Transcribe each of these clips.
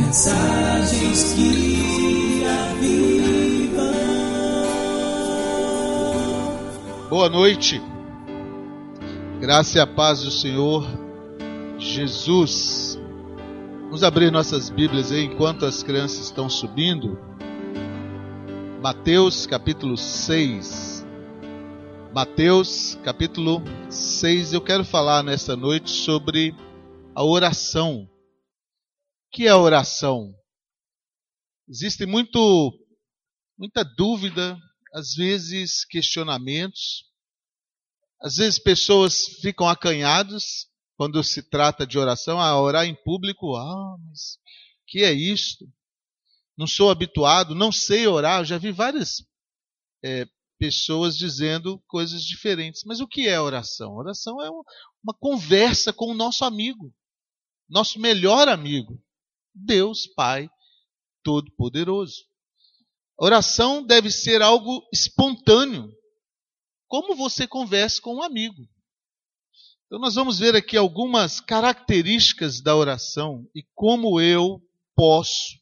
Mensagens que avivam. Boa noite. Graça e a paz do Senhor Jesus. Vamos abrir nossas Bíblias aí enquanto as crianças estão subindo. Mateus capítulo 6. Mateus capítulo 6. Eu quero falar nesta noite sobre a oração. Que é oração? Existe muito muita dúvida, às vezes questionamentos. Às vezes pessoas ficam acanhados quando se trata de oração, a orar em público. Ah, mas que é isto? Não sou habituado, não sei orar. Eu já vi várias é, pessoas dizendo coisas diferentes. Mas o que é oração? Oração é uma conversa com o nosso amigo, nosso melhor amigo, Deus Pai Todo-Poderoso. Oração deve ser algo espontâneo, como você conversa com um amigo. Então, nós vamos ver aqui algumas características da oração e como eu posso,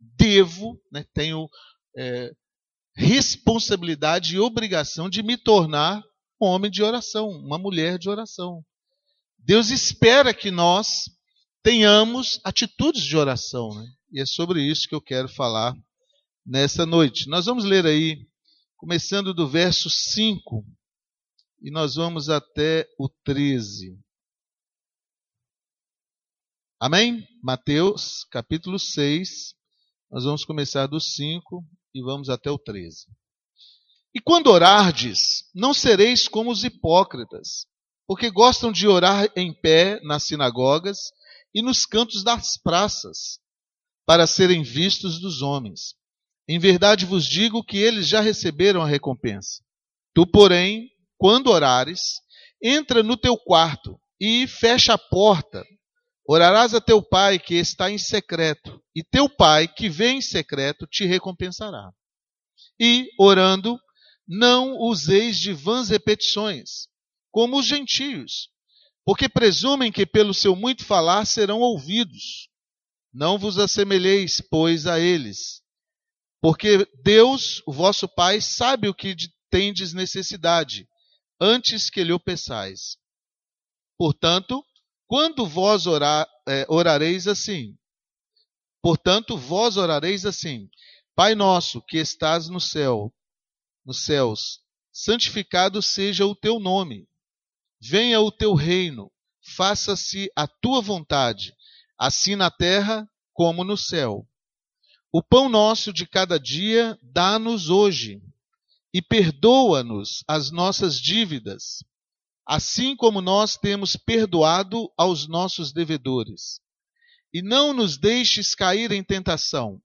devo, né, tenho é, responsabilidade e obrigação de me tornar um homem de oração, uma mulher de oração. Deus espera que nós tenhamos atitudes de oração, né? e é sobre isso que eu quero falar nessa noite. Nós vamos ler aí, começando do verso 5, e nós vamos até o 13. Amém? Mateus, capítulo 6, nós vamos começar do 5 e vamos até o 13. E quando orardes, não sereis como os hipócritas, porque gostam de orar em pé nas sinagogas e nos cantos das praças, para serem vistos dos homens. Em verdade vos digo que eles já receberam a recompensa. Tu, porém, quando orares, entra no teu quarto e fecha a porta. Orarás a teu pai que está em secreto, e teu pai que vem em secreto te recompensará. E, orando, não useis de vãs repetições, como os gentios, porque presumem que pelo seu muito falar serão ouvidos. Não vos assemelheis, pois, a eles, porque Deus, o vosso Pai, sabe o que tendes necessidade, antes que lhe o peçais. Portanto, quando vós orar, é, orareis assim, portanto, vós orareis assim, Pai nosso que estás no céu, nos céus, santificado seja o teu nome. Venha o teu reino, faça-se a tua vontade, assim na terra como no céu. O pão nosso de cada dia dá-nos hoje, e perdoa-nos as nossas dívidas, assim como nós temos perdoado aos nossos devedores. E não nos deixes cair em tentação,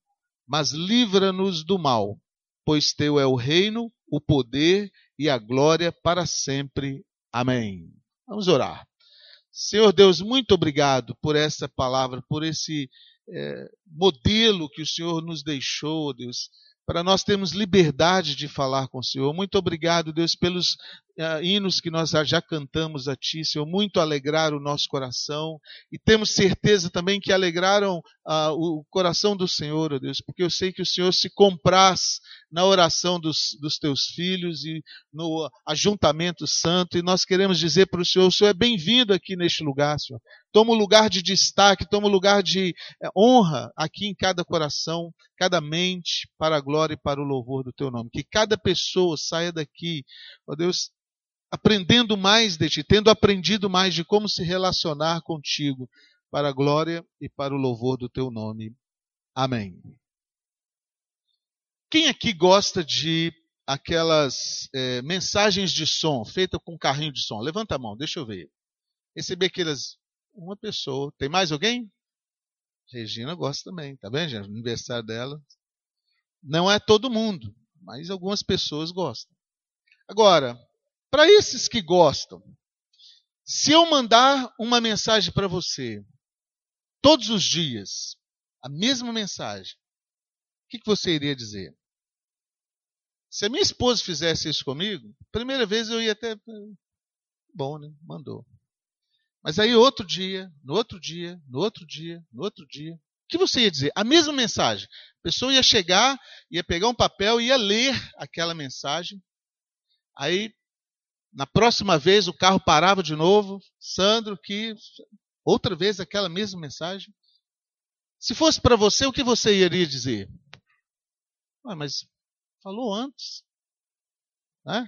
mas livra-nos do mal, pois teu é o reino, o poder e a glória para sempre. Amém. Vamos orar. Senhor Deus, muito obrigado por essa palavra, por esse é, modelo que o Senhor nos deixou, Deus, para nós termos liberdade de falar com o Senhor. Muito obrigado, Deus, pelos uh, hinos que nós já cantamos a Ti, Senhor. Muito alegraram o nosso coração e temos certeza também que alegraram uh, o coração do Senhor, oh Deus, porque eu sei que o Senhor se compraz na oração dos, dos Teus filhos e no ajuntamento santo e nós queremos dizer para o Senhor: o Senhor é bem-vindo aqui neste lugar, Senhor. Toma o lugar de destaque, toma o lugar de eh, honra aqui em cada coração, cada mente, para a glória e para o louvor do Teu nome. Que cada pessoa saia daqui, ó Deus, aprendendo mais de ti, tendo aprendido mais de como se relacionar contigo, para a glória e para o louvor do teu nome. Amém. Quem aqui gosta de aquelas é, mensagens de som feitas com carrinho de som? Levanta a mão, deixa eu ver. Recebi aquelas. Uma pessoa. Tem mais alguém? Regina gosta também, tá vendo, gente? Aniversário dela. Não é todo mundo, mas algumas pessoas gostam. Agora, para esses que gostam, se eu mandar uma mensagem para você, todos os dias, a mesma mensagem, o que, que você iria dizer? Se a minha esposa fizesse isso comigo, primeira vez eu ia até. Bom, né? Mandou. Mas aí outro dia, no outro dia, no outro dia, no outro dia, que você ia dizer? A mesma mensagem. A pessoa ia chegar, ia pegar um papel ia ler aquela mensagem. Aí, na próxima vez, o carro parava de novo. Sandro, que. Outra vez aquela mesma mensagem. Se fosse para você, o que você iria dizer? Ah, mas falou antes. Né?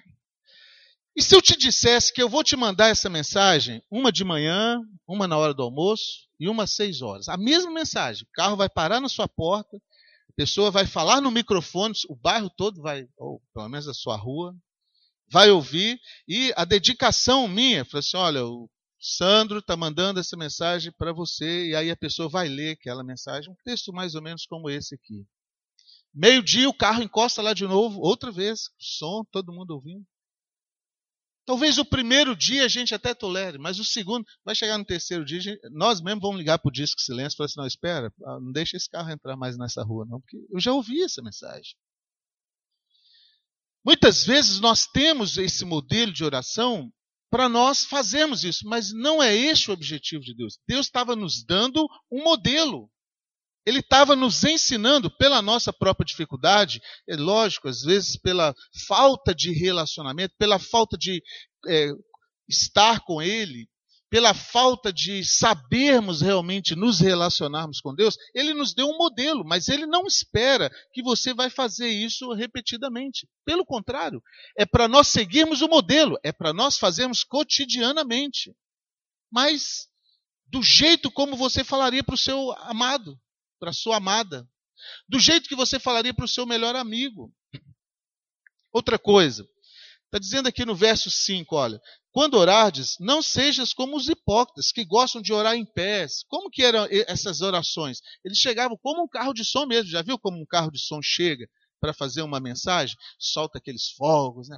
E se eu te dissesse que eu vou te mandar essa mensagem, uma de manhã, uma na hora do almoço e uma às seis horas? A mesma mensagem. O carro vai parar na sua porta, a pessoa vai falar no microfone, o bairro todo vai, ou pelo menos a sua rua, vai ouvir, e a dedicação minha, falou assim: olha, o Sandro está mandando essa mensagem para você, e aí a pessoa vai ler aquela mensagem, um texto mais ou menos como esse aqui. Meio-dia o carro encosta lá de novo, outra vez, som, todo mundo ouvindo. Talvez o primeiro dia a gente até tolere, mas o segundo, vai chegar no terceiro dia, gente, nós mesmos vamos ligar para o disco silêncio e falar assim, não, espera, ah, não deixa esse carro entrar mais nessa rua, não, porque eu já ouvi essa mensagem. Muitas vezes nós temos esse modelo de oração para nós fazermos isso, mas não é este o objetivo de Deus. Deus estava nos dando um modelo. Ele estava nos ensinando pela nossa própria dificuldade, é lógico, às vezes pela falta de relacionamento, pela falta de é, estar com Ele, pela falta de sabermos realmente nos relacionarmos com Deus, Ele nos deu um modelo, mas Ele não espera que você vai fazer isso repetidamente. Pelo contrário, é para nós seguirmos o modelo, é para nós fazermos cotidianamente. Mas do jeito como você falaria para o seu amado para sua amada, do jeito que você falaria para o seu melhor amigo. Outra coisa, está dizendo aqui no verso 5, olha, quando orardes, não sejas como os hipócritas, que gostam de orar em pés. Como que eram essas orações? Eles chegavam como um carro de som mesmo, já viu como um carro de som chega? para fazer uma mensagem, solta aqueles fogos, né?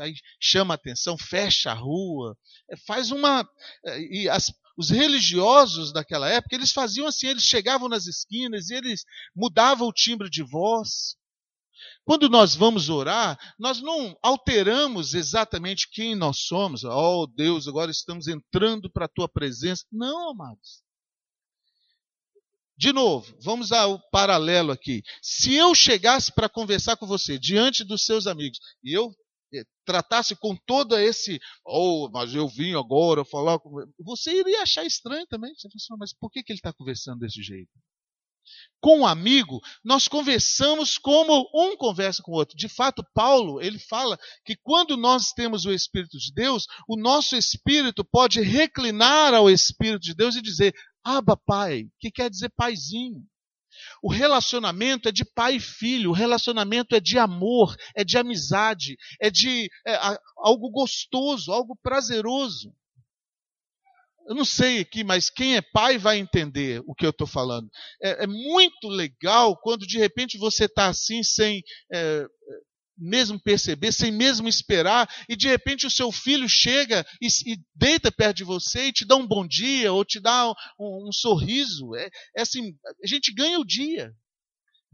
aí chama a atenção, fecha a rua, é, faz uma. É, e as, os religiosos daquela época, eles faziam assim, eles chegavam nas esquinas e eles mudavam o timbre de voz. Quando nós vamos orar, nós não alteramos exatamente quem nós somos. Oh Deus, agora estamos entrando para a tua presença. Não, amados. De novo, vamos ao paralelo aqui. Se eu chegasse para conversar com você diante dos seus amigos e eu eh, tratasse com todo esse, oh, mas eu vim agora falar com você, iria achar estranho também. Você fala assim, mas por que, que ele está conversando desse jeito? Com um amigo, nós conversamos como um conversa com o outro. De fato, Paulo, ele fala que quando nós temos o Espírito de Deus, o nosso espírito pode reclinar ao Espírito de Deus e dizer: Aba Pai, que quer dizer paizinho. O relacionamento é de pai e filho, o relacionamento é de amor, é de amizade, é de é, algo gostoso, algo prazeroso. Eu não sei aqui, mas quem é pai vai entender o que eu estou falando. É, é, muito legal quando de repente você está assim, sem é, mesmo perceber, sem mesmo esperar, e de repente o seu filho chega e, e deita perto de você e te dá um bom dia, ou te dá um, um sorriso. É, é assim, a gente ganha o dia.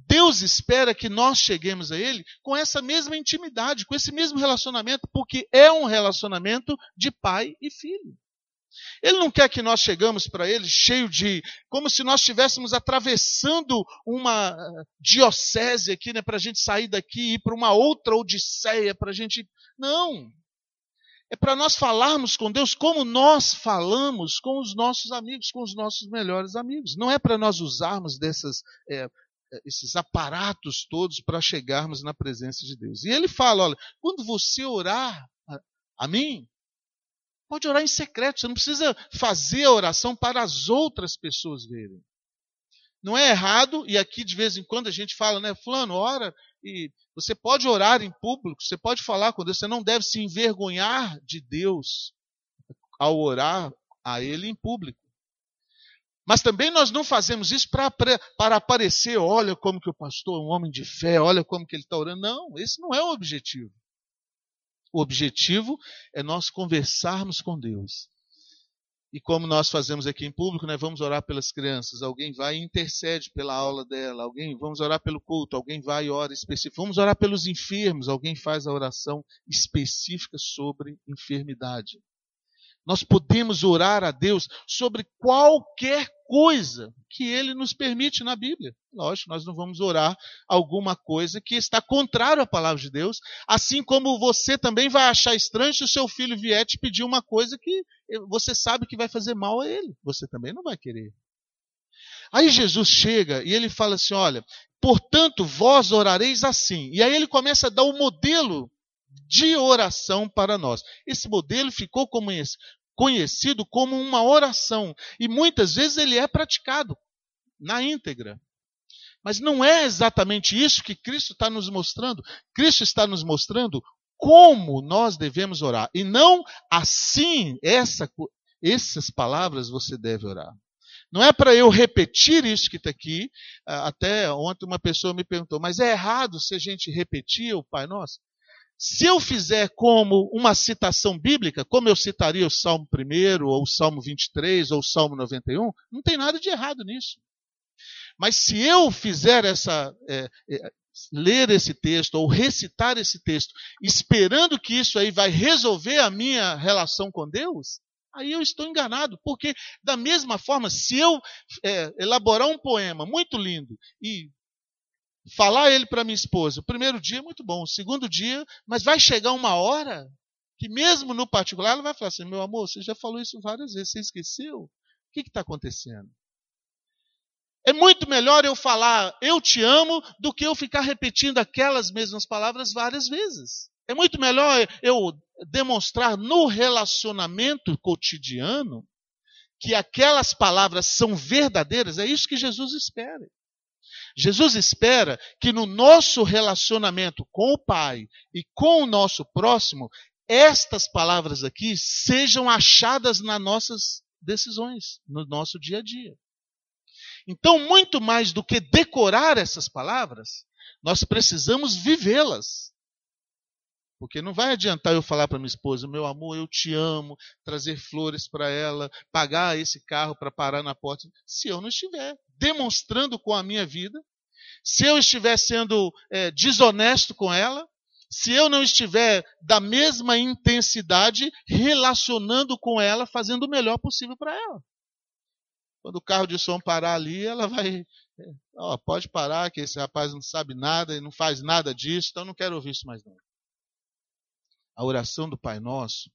Deus espera que nós cheguemos a Ele com essa mesma intimidade, com esse mesmo relacionamento, porque é um relacionamento de pai e filho. Ele não quer que nós chegamos para ele cheio de, como se nós estivéssemos atravessando uma diocese aqui, né, para a gente sair daqui e ir para uma outra odisseia, para a gente. Não. É para nós falarmos com Deus como nós falamos com os nossos amigos, com os nossos melhores amigos. Não é para nós usarmos dessas, é, esses aparatos todos para chegarmos na presença de Deus. E ele fala: olha, quando você orar a mim, Pode orar em secreto, você não precisa fazer a oração para as outras pessoas verem. Não é errado, e aqui de vez em quando a gente fala, né, Fulano, ora, e você pode orar em público, você pode falar com Deus, você não deve se envergonhar de Deus ao orar a Ele em público. Mas também nós não fazemos isso para, aparecer, olha como que o pastor é um homem de fé, olha como que ele está orando. Não, esse não é o objetivo. O objetivo é nós conversarmos com Deus. E como nós fazemos aqui em público, né, vamos orar pelas crianças. Alguém vai e intercede pela aula dela. Alguém, vamos orar pelo culto. Alguém vai e ora específico. Vamos orar pelos enfermos. Alguém faz a oração específica sobre enfermidade. Nós podemos orar a Deus sobre qualquer coisa que Ele nos permite na Bíblia. Lógico, nós não vamos orar alguma coisa que está contrário à palavra de Deus, assim como você também vai achar estranho se o seu filho vier te pedir uma coisa que você sabe que vai fazer mal a ele. Você também não vai querer. Aí Jesus chega e ele fala assim: Olha, portanto, vós orareis assim. E aí ele começa a dar o modelo de oração para nós. Esse modelo ficou conhecido como uma oração e muitas vezes ele é praticado na íntegra. Mas não é exatamente isso que Cristo está nos mostrando. Cristo está nos mostrando como nós devemos orar e não assim essa, essas palavras você deve orar. Não é para eu repetir isso que está aqui. Até ontem uma pessoa me perguntou, mas é errado se a gente repetir o Pai Nosso? Se eu fizer como uma citação bíblica, como eu citaria o Salmo 1, ou o Salmo 23, ou o Salmo 91, não tem nada de errado nisso. Mas se eu fizer essa. É, é, ler esse texto ou recitar esse texto, esperando que isso aí vai resolver a minha relação com Deus, aí eu estou enganado. Porque, da mesma forma, se eu é, elaborar um poema muito lindo e falar ele para minha esposa, o primeiro dia é muito bom, o segundo dia, mas vai chegar uma hora que, mesmo no particular, ela vai falar assim: meu amor, você já falou isso várias vezes, você esqueceu? O que está acontecendo? É muito melhor eu falar eu te amo do que eu ficar repetindo aquelas mesmas palavras várias vezes. É muito melhor eu demonstrar no relacionamento cotidiano que aquelas palavras são verdadeiras. É isso que Jesus espera. Jesus espera que no nosso relacionamento com o Pai e com o nosso próximo, estas palavras aqui sejam achadas nas nossas decisões, no nosso dia a dia. Então, muito mais do que decorar essas palavras, nós precisamos vivê-las. Porque não vai adiantar eu falar para minha esposa, meu amor, eu te amo, trazer flores para ela, pagar esse carro para parar na porta, se eu não estiver demonstrando com a minha vida, se eu estiver sendo é, desonesto com ela, se eu não estiver da mesma intensidade relacionando com ela, fazendo o melhor possível para ela. Quando o carro de som parar ali, ela vai. Pode parar, que esse rapaz não sabe nada e não faz nada disso, então não quero ouvir isso mais não. A oração do Pai Nosso,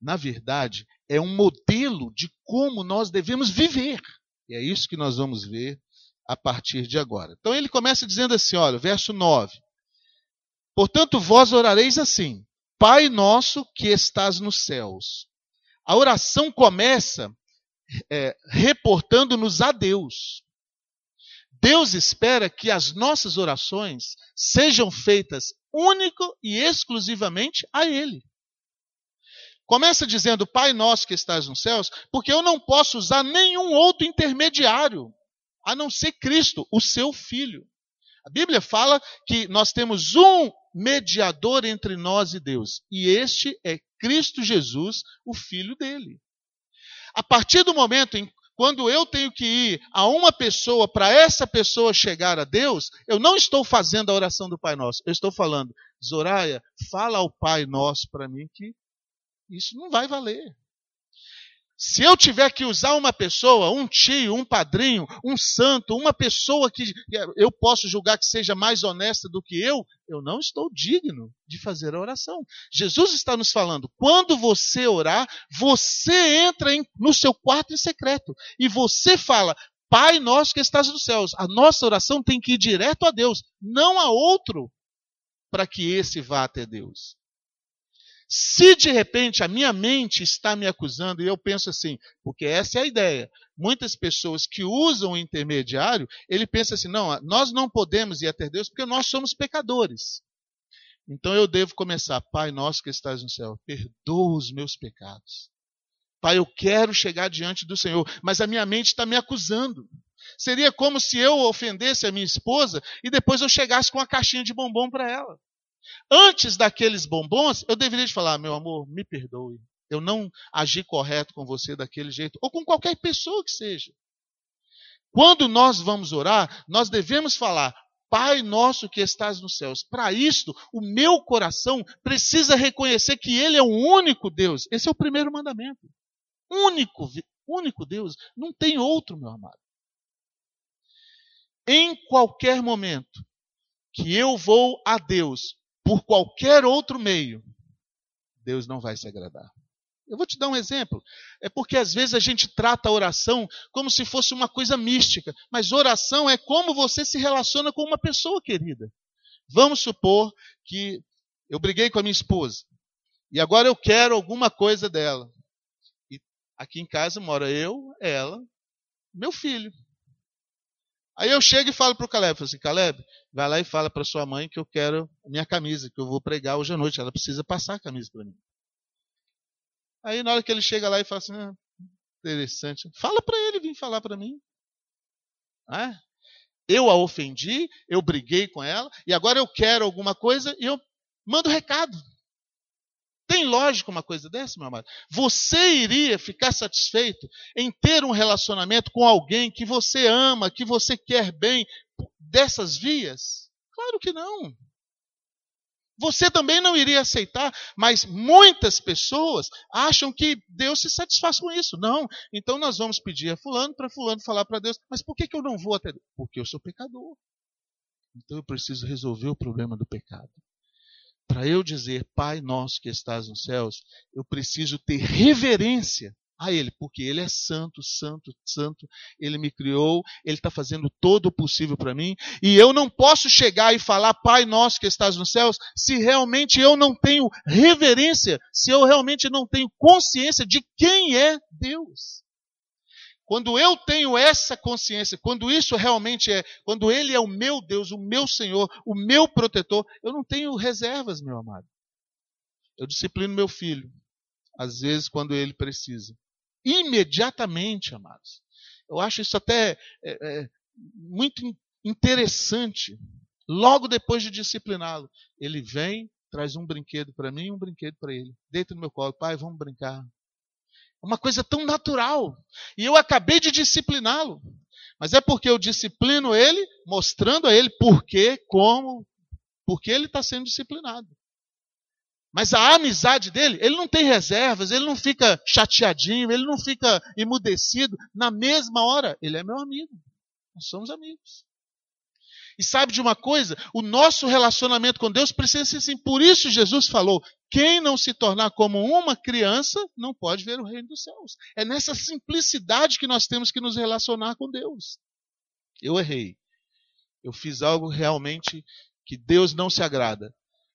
na verdade, é um modelo de como nós devemos viver. E é isso que nós vamos ver a partir de agora. Então ele começa dizendo assim: olha, verso 9. Portanto, vós orareis assim: Pai nosso que estás nos céus. A oração começa é, reportando-nos a Deus. Deus espera que as nossas orações sejam feitas único e exclusivamente a Ele. Começa dizendo, Pai nosso que estás nos céus, porque eu não posso usar nenhum outro intermediário, a não ser Cristo, o seu Filho. A Bíblia fala que nós temos um mediador entre nós e Deus, e este é Cristo Jesus, o Filho dele. A partir do momento em quando eu tenho que ir a uma pessoa para essa pessoa chegar a Deus, eu não estou fazendo a oração do Pai Nosso. Eu estou falando, Zoraia, fala ao Pai Nosso para mim que isso não vai valer. Se eu tiver que usar uma pessoa, um tio, um padrinho, um santo, uma pessoa que eu posso julgar que seja mais honesta do que eu, eu não estou digno de fazer a oração. Jesus está nos falando: quando você orar, você entra no seu quarto em secreto e você fala: Pai nosso que estás nos céus. A nossa oração tem que ir direto a Deus, não a outro, para que esse vá até Deus. Se de repente a minha mente está me acusando, e eu penso assim, porque essa é a ideia. Muitas pessoas que usam o intermediário, ele pensa assim: não, nós não podemos ir até Deus porque nós somos pecadores. Então eu devo começar, Pai nosso que estás no céu, perdoa os meus pecados. Pai, eu quero chegar diante do Senhor, mas a minha mente está me acusando. Seria como se eu ofendesse a minha esposa e depois eu chegasse com uma caixinha de bombom para ela. Antes daqueles bombons, eu deveria te falar, meu amor, me perdoe. Eu não agi correto com você daquele jeito, ou com qualquer pessoa que seja. Quando nós vamos orar, nós devemos falar, Pai nosso que estás nos céus. Para isto, o meu coração precisa reconhecer que Ele é o único Deus. Esse é o primeiro mandamento. único, único Deus. Não tem outro, meu amado. Em qualquer momento que eu vou a Deus por qualquer outro meio, Deus não vai se agradar. Eu vou te dar um exemplo. É porque às vezes a gente trata a oração como se fosse uma coisa mística, mas oração é como você se relaciona com uma pessoa querida. Vamos supor que eu briguei com a minha esposa e agora eu quero alguma coisa dela. E aqui em casa mora eu, ela, meu filho. Aí eu chego e falo para o Caleb, falo assim, Caleb, vai lá e fala para sua mãe que eu quero minha camisa, que eu vou pregar hoje à noite. Ela precisa passar a camisa para mim. Aí na hora que ele chega lá e fala assim, ah, interessante, fala para ele vir falar para mim. Ah, eu a ofendi, eu briguei com ela, e agora eu quero alguma coisa e eu mando recado. Tem lógica uma coisa dessa, meu amado? Você iria ficar satisfeito em ter um relacionamento com alguém que você ama, que você quer bem, dessas vias? Claro que não. Você também não iria aceitar, mas muitas pessoas acham que Deus se satisfaz com isso. Não. Então nós vamos pedir a fulano para fulano falar para Deus, mas por que, que eu não vou até Deus? Porque eu sou pecador. Então eu preciso resolver o problema do pecado. Para eu dizer Pai nosso que estás nos céus, eu preciso ter reverência a Ele, porque Ele é santo, santo, santo. Ele me criou, Ele está fazendo todo o possível para mim. E eu não posso chegar e falar, Pai nosso que estás nos céus, se realmente eu não tenho reverência, se eu realmente não tenho consciência de quem é Deus. Quando eu tenho essa consciência, quando isso realmente é, quando Ele é o meu Deus, o meu Senhor, o meu protetor, eu não tenho reservas, meu amado. Eu disciplino meu filho, às vezes quando ele precisa imediatamente, amados. Eu acho isso até é, é, muito interessante. Logo depois de discipliná-lo, ele vem, traz um brinquedo para mim e um brinquedo para ele. Deita no meu colo, pai, vamos brincar. Uma coisa tão natural. E eu acabei de discipliná-lo. Mas é porque eu disciplino ele, mostrando a ele por quê, como, porque ele está sendo disciplinado. Mas a amizade dele, ele não tem reservas, ele não fica chateadinho, ele não fica emudecido. Na mesma hora, ele é meu amigo. Nós somos amigos. E sabe de uma coisa? O nosso relacionamento com Deus precisa ser assim. Por isso Jesus falou: quem não se tornar como uma criança não pode ver o reino dos céus. É nessa simplicidade que nós temos que nos relacionar com Deus. Eu errei. Eu fiz algo realmente que Deus não se agrada.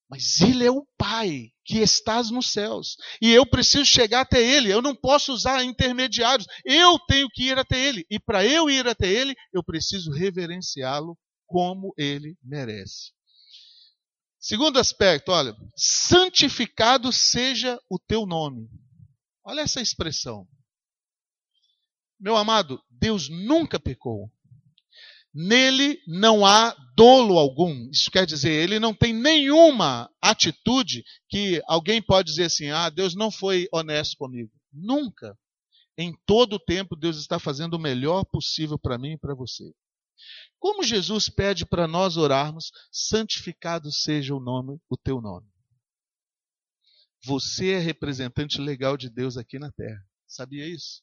Mas Ele é o Pai que estás nos céus. E eu preciso chegar até Ele. Eu não posso usar intermediários. Eu tenho que ir até Ele. E para eu ir até Ele, eu preciso reverenciá-lo como Ele merece. Segundo aspecto, olha, santificado seja o teu nome. Olha essa expressão. Meu amado, Deus nunca pecou. Nele não há dolo algum. Isso quer dizer, ele não tem nenhuma atitude que alguém pode dizer assim: ah, Deus não foi honesto comigo. Nunca. Em todo o tempo, Deus está fazendo o melhor possível para mim e para você. Como Jesus pede para nós orarmos, santificado seja o nome, o teu nome. Você é representante legal de Deus aqui na terra. Sabia isso?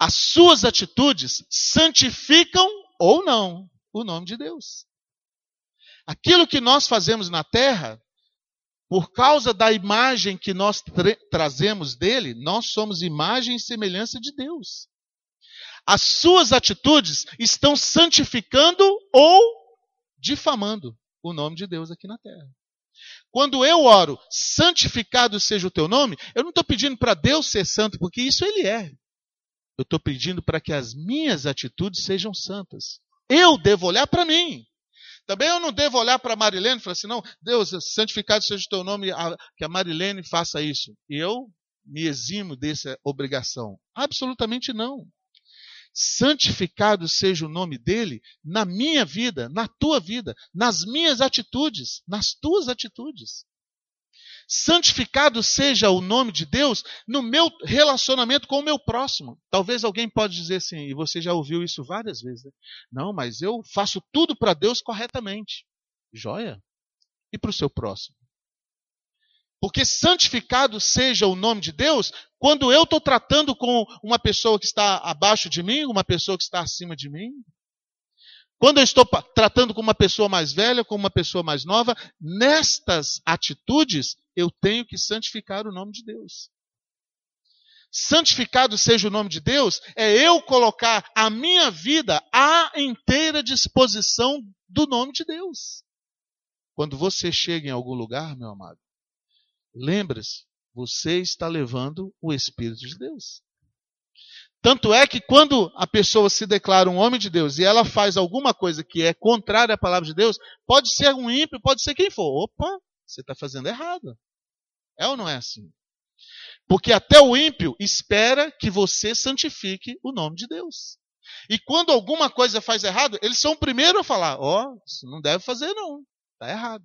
as suas atitudes santificam ou não o nome de Deus. Aquilo que nós fazemos na terra, por causa da imagem que nós tra trazemos dele, nós somos imagem e semelhança de Deus. As suas atitudes estão santificando ou difamando o nome de Deus aqui na terra. Quando eu oro, santificado seja o teu nome, eu não estou pedindo para Deus ser santo, porque isso ele é. Eu estou pedindo para que as minhas atitudes sejam santas. Eu devo olhar para mim. Também eu não devo olhar para Marilene e falar assim, não, Deus, santificado seja o teu nome, que a Marilene faça isso. E eu me eximo dessa obrigação. Absolutamente não. Santificado seja o nome dele na minha vida, na tua vida, nas minhas atitudes, nas tuas atitudes. Santificado seja o nome de Deus no meu relacionamento com o meu próximo. Talvez alguém pode dizer assim, e você já ouviu isso várias vezes. Né? Não, mas eu faço tudo para Deus corretamente. Joia? E para o seu próximo? Porque santificado seja o nome de Deus quando eu estou tratando com uma pessoa que está abaixo de mim, uma pessoa que está acima de mim. Quando eu estou tratando com uma pessoa mais velha, com uma pessoa mais nova, nestas atitudes eu tenho que santificar o nome de Deus. Santificado seja o nome de Deus, é eu colocar a minha vida à inteira disposição do nome de Deus. Quando você chega em algum lugar, meu amado, lembre-se, você está levando o Espírito de Deus. Tanto é que quando a pessoa se declara um homem de Deus e ela faz alguma coisa que é contrária à palavra de Deus, pode ser um ímpio, pode ser quem for. Opa, você está fazendo errado. É ou não é assim? Porque até o ímpio espera que você santifique o nome de Deus. E quando alguma coisa faz errado, eles são o primeiro a falar: Ó, oh, isso não deve fazer, não. Está errado.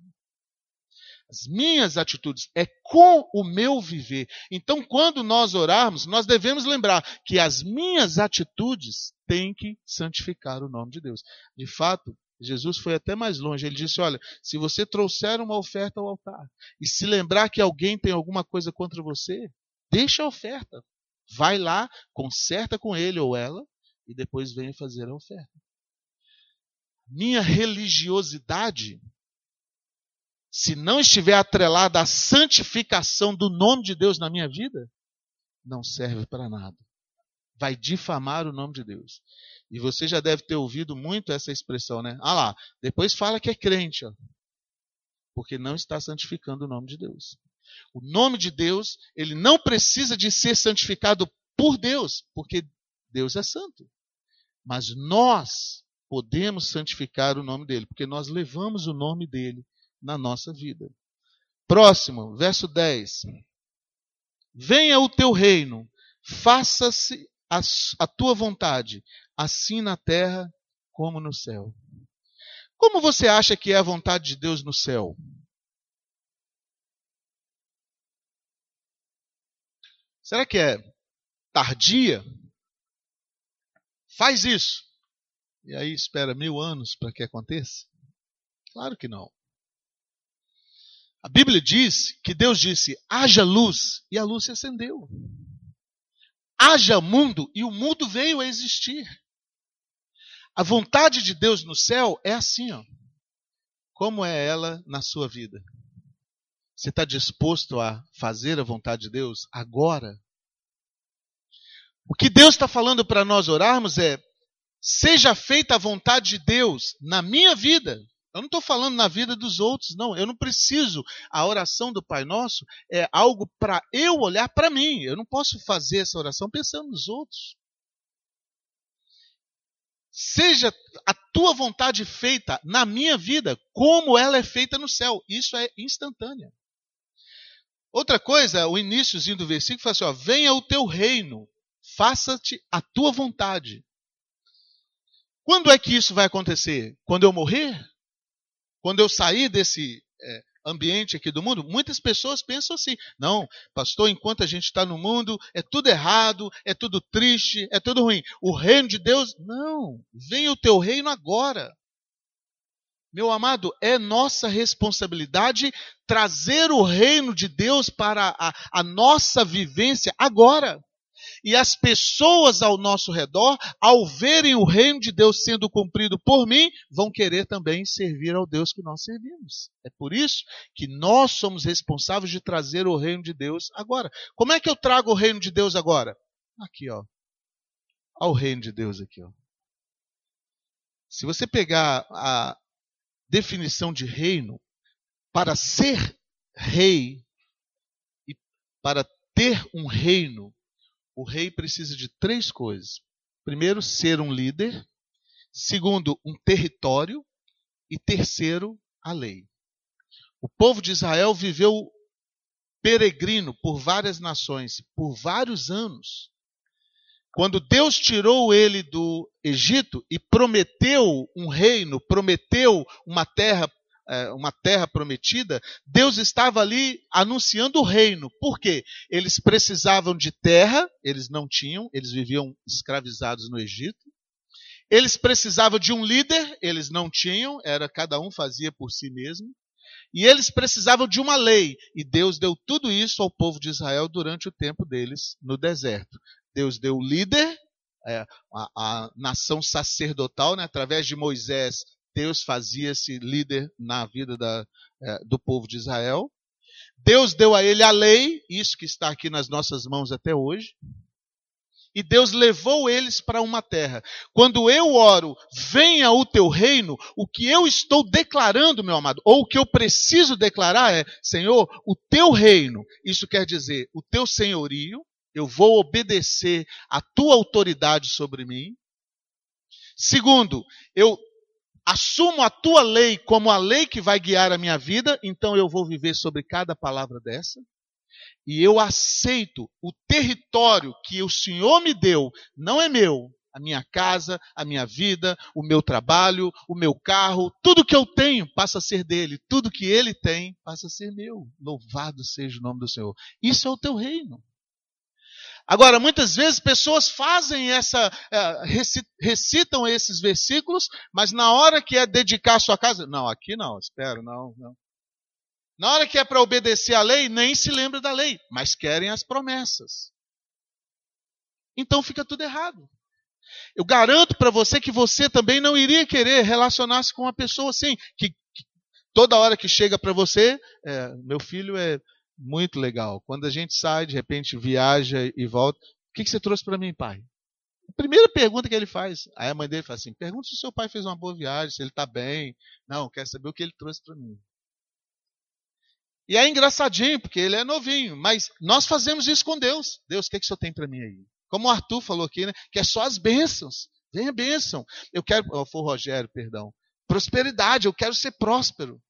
As minhas atitudes é com o meu viver. Então, quando nós orarmos, nós devemos lembrar que as minhas atitudes têm que santificar o nome de Deus. De fato, Jesus foi até mais longe. Ele disse: Olha, se você trouxer uma oferta ao altar e se lembrar que alguém tem alguma coisa contra você, Deixa a oferta. Vai lá, conserta com ele ou ela e depois venha fazer a oferta. Minha religiosidade, se não estiver atrelada à santificação do nome de Deus na minha vida, não serve para nada. Vai difamar o nome de Deus. E você já deve ter ouvido muito essa expressão, né? Ah lá, depois fala que é crente, ó, porque não está santificando o nome de Deus. O nome de Deus, ele não precisa de ser santificado por Deus, porque Deus é santo. Mas nós podemos santificar o nome dele, porque nós levamos o nome dele na nossa vida. Próximo, verso 10. Venha o teu reino, faça-se a, a tua vontade, assim na terra como no céu. Como você acha que é a vontade de Deus no céu? Será que é tardia? Faz isso. E aí espera mil anos para que aconteça? Claro que não. A Bíblia diz que Deus disse: haja luz, e a luz se acendeu. Haja mundo, e o mundo veio a existir. A vontade de Deus no céu é assim, ó. Como é ela na sua vida? Você está disposto a fazer a vontade de Deus agora? O que Deus está falando para nós orarmos é: seja feita a vontade de Deus na minha vida. Eu não estou falando na vida dos outros, não. Eu não preciso. A oração do Pai Nosso é algo para eu olhar para mim. Eu não posso fazer essa oração pensando nos outros. Seja a tua vontade feita na minha vida, como ela é feita no céu. Isso é instantâneo. Outra coisa, o iníciozinho do versículo fala assim: ó, venha o teu reino, faça-te a tua vontade. Quando é que isso vai acontecer? Quando eu morrer? Quando eu sair desse é, ambiente aqui do mundo? Muitas pessoas pensam assim: não, pastor, enquanto a gente está no mundo, é tudo errado, é tudo triste, é tudo ruim. O reino de Deus, não, venha o teu reino agora. Meu amado, é nossa responsabilidade trazer o reino de Deus para a, a, nossa vivência agora. E as pessoas ao nosso redor, ao verem o reino de Deus sendo cumprido por mim, vão querer também servir ao Deus que nós servimos. É por isso que nós somos responsáveis de trazer o reino de Deus agora. Como é que eu trago o reino de Deus agora? Aqui, ó. Olha o reino de Deus aqui, ó. Se você pegar a, definição de reino, para ser rei e para ter um reino, o rei precisa de três coisas. Primeiro, ser um líder. Segundo, um território. E terceiro, a lei. O povo de Israel viveu peregrino por várias nações, por vários anos. Quando Deus tirou ele do Egito e prometeu um reino, prometeu uma terra, uma terra prometida, Deus estava ali anunciando o reino. Por quê? Eles precisavam de terra, eles não tinham, eles viviam escravizados no Egito. Eles precisavam de um líder, eles não tinham, era cada um fazia por si mesmo. E eles precisavam de uma lei. E Deus deu tudo isso ao povo de Israel durante o tempo deles no deserto. Deus deu o líder, é, a, a, nação sacerdotal, né? através de Moisés, Deus fazia-se líder na vida da, é, do povo de Israel. Deus deu a ele a lei, isso que está aqui nas nossas mãos até hoje e Deus levou eles para uma terra. Quando eu oro, venha o teu reino, o que eu estou declarando, meu amado, ou o que eu preciso declarar é: Senhor, o teu reino. Isso quer dizer, o teu senhorio, eu vou obedecer a tua autoridade sobre mim. Segundo, eu assumo a tua lei como a lei que vai guiar a minha vida, então eu vou viver sobre cada palavra dessa e eu aceito o território que o Senhor me deu, não é meu, a minha casa, a minha vida, o meu trabalho, o meu carro, tudo que eu tenho passa a ser dele, tudo que ele tem passa a ser meu. Louvado seja o nome do Senhor. Isso é o teu reino. Agora, muitas vezes pessoas fazem essa, é, recitam esses versículos, mas na hora que é dedicar a sua casa, não, aqui não, espera, não, não. Na hora que é para obedecer à lei, nem se lembra da lei, mas querem as promessas. Então fica tudo errado. Eu garanto para você que você também não iria querer relacionar-se com uma pessoa assim, que, que toda hora que chega para você, é, meu filho é muito legal. Quando a gente sai, de repente viaja e volta, o que, você trouxe para mim, pai? A primeira pergunta que ele faz, aí a mãe dele fala assim: pergunta se o seu pai fez uma boa viagem, se ele está bem. Não, quer saber o que ele trouxe para mim. E é engraçadinho, porque ele é novinho, mas nós fazemos isso com Deus. Deus, o que, é que o senhor tem para mim aí? Como o Arthur falou aqui, né? Que é só as bênçãos. Vem a bênção. Eu quero, oh, foi o Rogério, perdão. Prosperidade, eu quero ser próspero.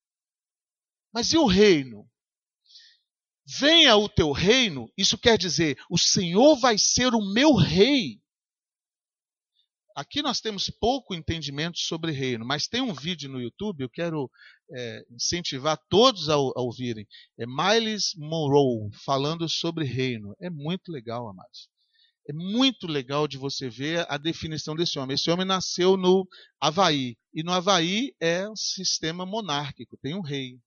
Mas e o reino? Venha o teu reino, isso quer dizer, o Senhor vai ser o meu rei. Aqui nós temos pouco entendimento sobre reino, mas tem um vídeo no YouTube, eu quero é, incentivar todos a, a, ouvirem. É Miles Monroe falando sobre reino. É muito legal, amados. É muito legal de você ver a definição desse homem. Esse homem nasceu no Havaí. E no Havaí é um sistema monárquico, tem um rei.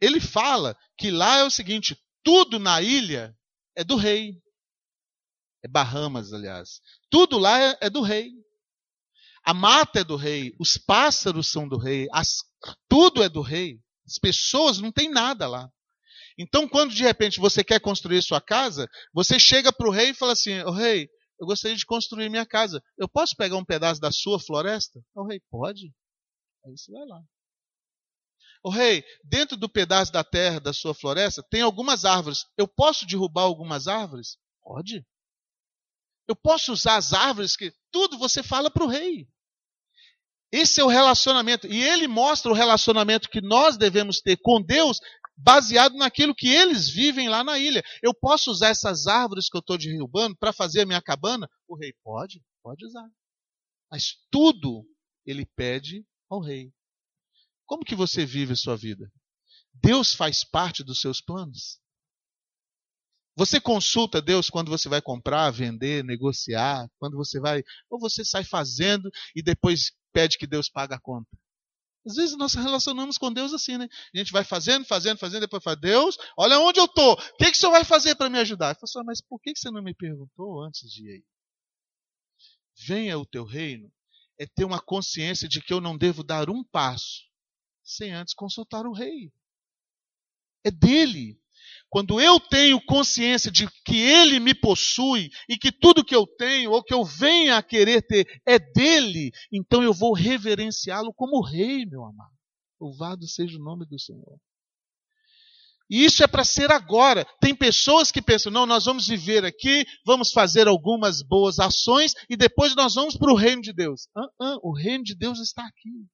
Ele fala que lá é o seguinte: tudo na ilha é do rei. É Bahamas, aliás. Tudo lá é, é do rei. A mata é do rei, os pássaros são do rei, as, tudo é do rei. As pessoas não tem nada lá. Então, quando de repente você quer construir sua casa, você chega para o rei e fala assim: O oh, rei, eu gostaria de construir minha casa. Eu posso pegar um pedaço da sua floresta? O oh, rei, pode. Aí você vai lá. O oh, rei, dentro do pedaço da terra da sua floresta, tem algumas árvores. Eu posso derrubar algumas árvores? Pode. Eu posso usar as árvores que. Tudo você fala para o rei. Esse é o relacionamento. E ele mostra o relacionamento que nós devemos ter com Deus, baseado naquilo que eles vivem lá na ilha. Eu posso usar essas árvores que eu estou derrubando para fazer a minha cabana? O rei pode, pode usar. Mas tudo ele pede ao rei. Como que você vive a sua vida? Deus faz parte dos seus planos? Você consulta Deus quando você vai comprar, vender, negociar, quando você vai, ou você sai fazendo e depois pede que Deus pague a conta. Às vezes nós relacionamos com Deus assim, né? A gente vai fazendo, fazendo, fazendo, depois fala, Deus, olha onde eu estou. O que, que o senhor vai fazer para me ajudar? Eu falo, mas por que, que você não me perguntou antes de ir? Venha o teu reino é ter uma consciência de que eu não devo dar um passo sem antes consultar o rei. É dele. Quando eu tenho consciência de que Ele me possui e que tudo que eu tenho ou que eu venha a querer ter é dele, então eu vou reverenciá-lo como Rei, meu amado. Louvado seja o nome do Senhor. E isso é para ser agora. Tem pessoas que pensam, não, nós vamos viver aqui, vamos fazer algumas boas ações e depois nós vamos para o reino de Deus. Uh -uh, o reino de Deus está aqui.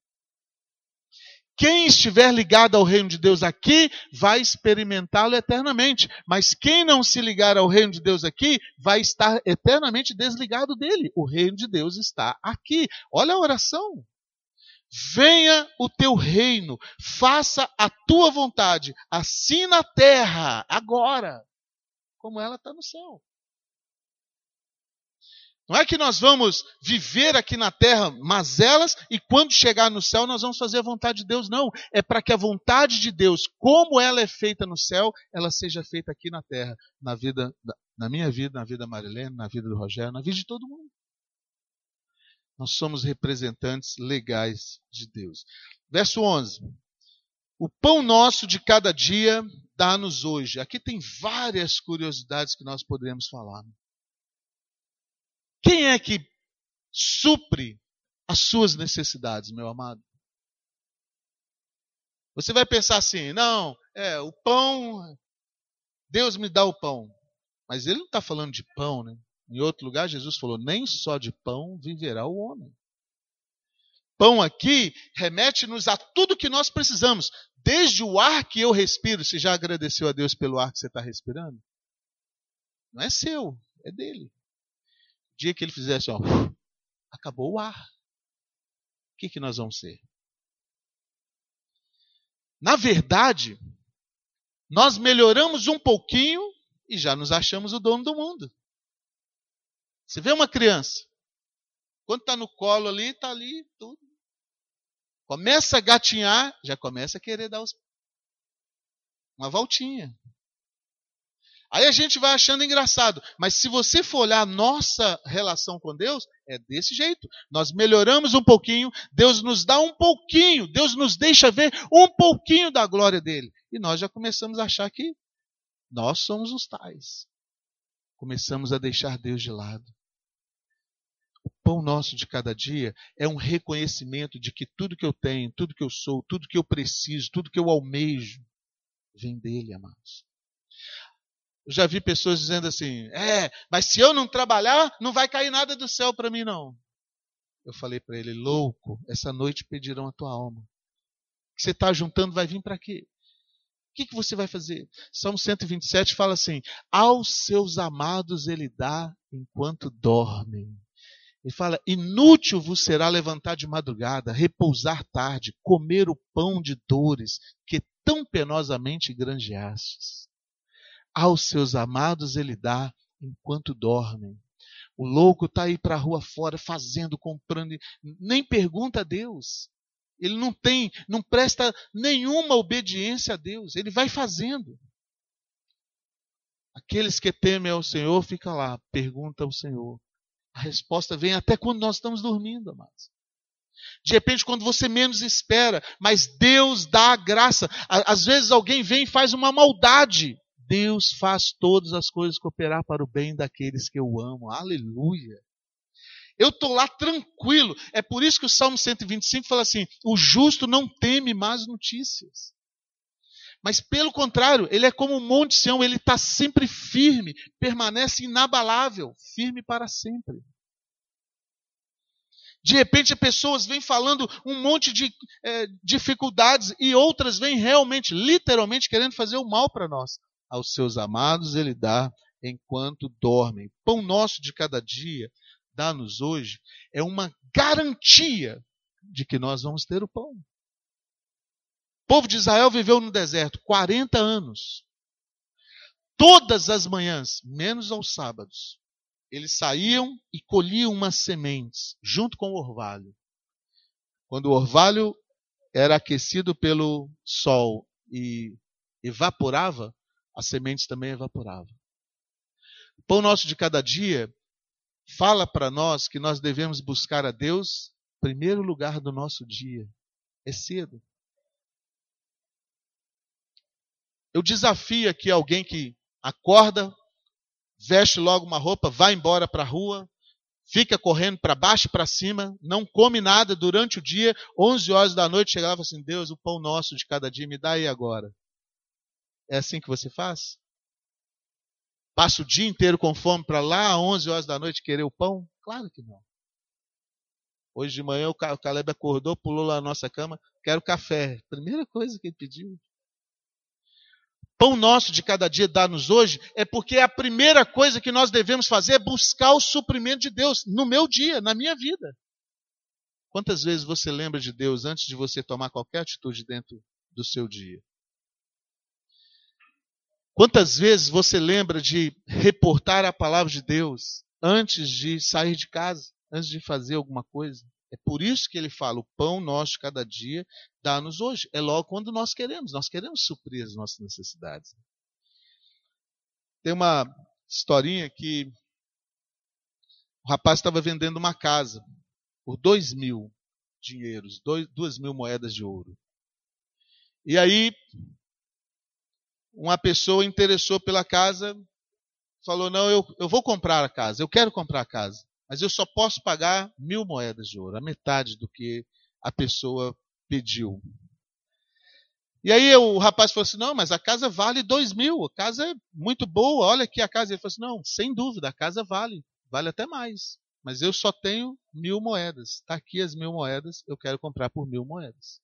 Quem estiver ligado ao reino de Deus aqui vai experimentá-lo eternamente, mas quem não se ligar ao reino de Deus aqui vai estar eternamente desligado dele. O reino de Deus está aqui. Olha a oração. Venha o teu reino, faça a tua vontade, assim na terra, agora, como ela está no céu. Não é que nós vamos viver aqui na terra mazelas e quando chegar no céu nós vamos fazer a vontade de Deus. Não. É para que a vontade de Deus, como ela é feita no céu, ela seja feita aqui na terra. Na vida, na minha vida, na vida da Marilene, na vida do Rogério, na vida de todo mundo. Nós somos representantes legais de Deus. Verso 11. O pão nosso de cada dia dá-nos hoje. Aqui tem várias curiosidades que nós podemos falar. Quem é que supre as suas necessidades, meu amado? Você vai pensar assim, não, é, o pão, Deus me dá o pão. Mas ele não está falando de pão, né? Em outro lugar, Jesus falou: nem só de pão viverá o homem. Pão aqui remete-nos a tudo que nós precisamos, desde o ar que eu respiro. Você já agradeceu a Deus pelo ar que você está respirando? Não é seu, é dele dia que ele fizesse, ó, acabou o ar. O que, que nós vamos ser? Na verdade, nós melhoramos um pouquinho e já nos achamos o dono do mundo. Você vê uma criança, quando está no colo ali, está ali tudo. Começa a gatinhar, já começa a querer dar os... uma voltinha. Aí a gente vai achando engraçado. Mas se você for olhar nossa relação com Deus, é desse jeito. Nós melhoramos um pouquinho, Deus nos dá um pouquinho, Deus nos deixa ver um pouquinho da glória dele. E nós já começamos a achar que nós somos os tais. Começamos a deixar Deus de lado. O pão nosso de cada dia é um reconhecimento de que tudo que eu tenho, tudo que eu sou, tudo que eu preciso, tudo que eu almejo, vem dele, amados. Eu já vi pessoas dizendo assim: é, mas se eu não trabalhar, não vai cair nada do céu para mim, não. Eu falei para ele: louco, essa noite pedirão a tua alma. O que você está juntando vai vir para quê? O que, que você vai fazer? Salmo 127 fala assim: Aos seus amados ele dá enquanto dormem. Ele fala: Inútil vos será levantar de madrugada, repousar tarde, comer o pão de dores que tão penosamente granjeastes aos seus amados ele dá enquanto dormem. O louco está aí para a rua fora fazendo, comprando, nem pergunta a Deus. Ele não tem, não presta nenhuma obediência a Deus. Ele vai fazendo. Aqueles que temem ao Senhor, fica lá, pergunta ao Senhor. A resposta vem até quando nós estamos dormindo, amados. De repente, quando você menos espera, mas Deus dá a graça. Às vezes alguém vem e faz uma maldade. Deus faz todas as coisas cooperar para o bem daqueles que eu amo. Aleluia. Eu estou lá tranquilo. É por isso que o Salmo 125 fala assim: o justo não teme más notícias. Mas pelo contrário, ele é como o monte Sião, ele está sempre firme, permanece inabalável, firme para sempre. De repente, pessoas vêm falando um monte de é, dificuldades e outras vêm realmente, literalmente, querendo fazer o mal para nós aos seus amados ele dá enquanto dormem. Pão nosso de cada dia, dá-nos hoje, é uma garantia de que nós vamos ter o pão. O povo de Israel viveu no deserto 40 anos. Todas as manhãs, menos aos sábados, eles saíam e colhiam umas sementes junto com o orvalho. Quando o orvalho era aquecido pelo sol e evaporava, as sementes também evaporavam. O pão nosso de cada dia fala para nós que nós devemos buscar a Deus primeiro lugar do nosso dia. É cedo. Eu desafio aqui alguém que acorda, veste logo uma roupa, vai embora para a rua, fica correndo para baixo e para cima, não come nada durante o dia, 11 horas da noite chegava assim: Deus, o pão nosso de cada dia me dá aí agora. É assim que você faz? Passa o dia inteiro com fome para lá, às 11 horas da noite, querer o pão? Claro que não. Hoje de manhã o Caleb acordou, pulou lá na nossa cama, quero café. Primeira coisa que ele pediu. Pão nosso de cada dia dá-nos hoje é porque a primeira coisa que nós devemos fazer é buscar o suprimento de Deus no meu dia, na minha vida. Quantas vezes você lembra de Deus antes de você tomar qualquer atitude dentro do seu dia? Quantas vezes você lembra de reportar a palavra de Deus antes de sair de casa, antes de fazer alguma coisa. É por isso que ele fala: o pão nosso cada dia dá-nos hoje. É logo quando nós queremos. Nós queremos suprir as nossas necessidades. Tem uma historinha que o rapaz estava vendendo uma casa por dois mil dinheiros, dois, duas mil moedas de ouro. E aí, uma pessoa interessou pela casa, falou: Não, eu, eu vou comprar a casa, eu quero comprar a casa mas eu só posso pagar mil moedas de ouro, a metade do que a pessoa pediu. E aí o rapaz falou assim: não, mas a casa vale dois mil, a casa é muito boa, olha aqui a casa. Ele falou assim: não, sem dúvida, a casa vale, vale até mais. Mas eu só tenho mil moedas. Está aqui as mil moedas, eu quero comprar por mil moedas.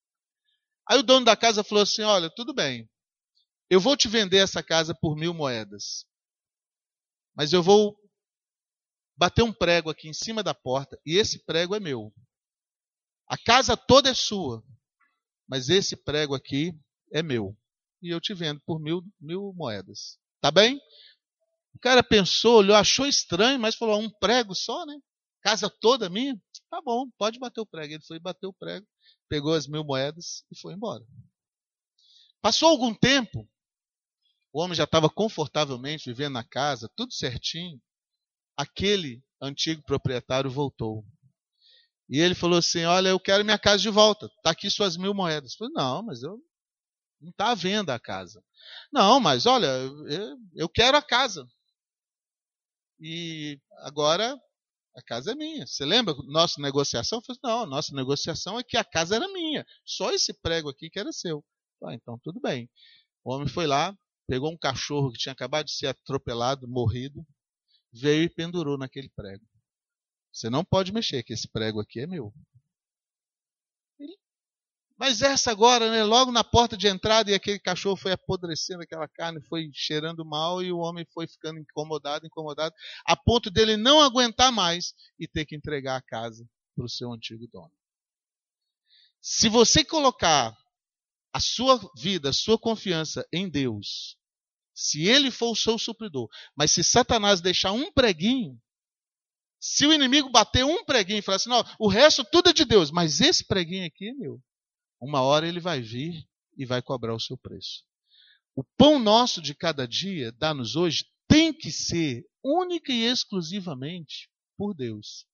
Aí o dono da casa falou assim: olha, tudo bem, eu vou te vender essa casa por mil moedas. Mas eu vou bater um prego aqui em cima da porta e esse prego é meu. A casa toda é sua, mas esse prego aqui é meu. E eu te vendo por mil, mil moedas. Tá bem? O cara pensou, olhou, achou estranho, mas falou: um prego só, né? Casa toda minha? Tá bom, pode bater o prego. Ele foi bater o prego, pegou as mil moedas e foi embora. Passou algum tempo, o homem já estava confortavelmente vivendo na casa, tudo certinho aquele antigo proprietário voltou. E ele falou assim: Olha, eu quero minha casa de volta. Está aqui suas mil moedas. Eu falei, não, mas eu não está à venda a casa. Não, mas olha, eu, quero a casa. E agora a casa é minha. Você lembra nossa negociação? Eu falei, não, nossa negociação é que a casa era minha. Só esse prego aqui que era seu. Ah, então tudo bem. O homem foi lá, pegou um cachorro que tinha acabado de ser atropelado, morrido, veio e pendurou naquele prego. Você não pode mexer, que esse prego aqui é meu. Mas essa agora, né, logo na porta de entrada, e aquele cachorro foi apodrecendo aquela carne, foi cheirando mal, e o homem foi ficando incomodado, incomodado, a ponto dele não aguentar mais e ter que entregar a casa para o seu antigo dono. Se você colocar a sua vida, a sua confiança em Deus, se ele for o seu supridor. Mas se Satanás deixar um preguinho, se o inimigo bater um preguinho e falar assim, não, o resto tudo é de Deus, mas esse preguinho aqui é meu. Uma hora ele vai vir e vai cobrar o seu preço. O pão nosso de cada dia, dá-nos hoje, tem que ser única e exclusivamente por Deus.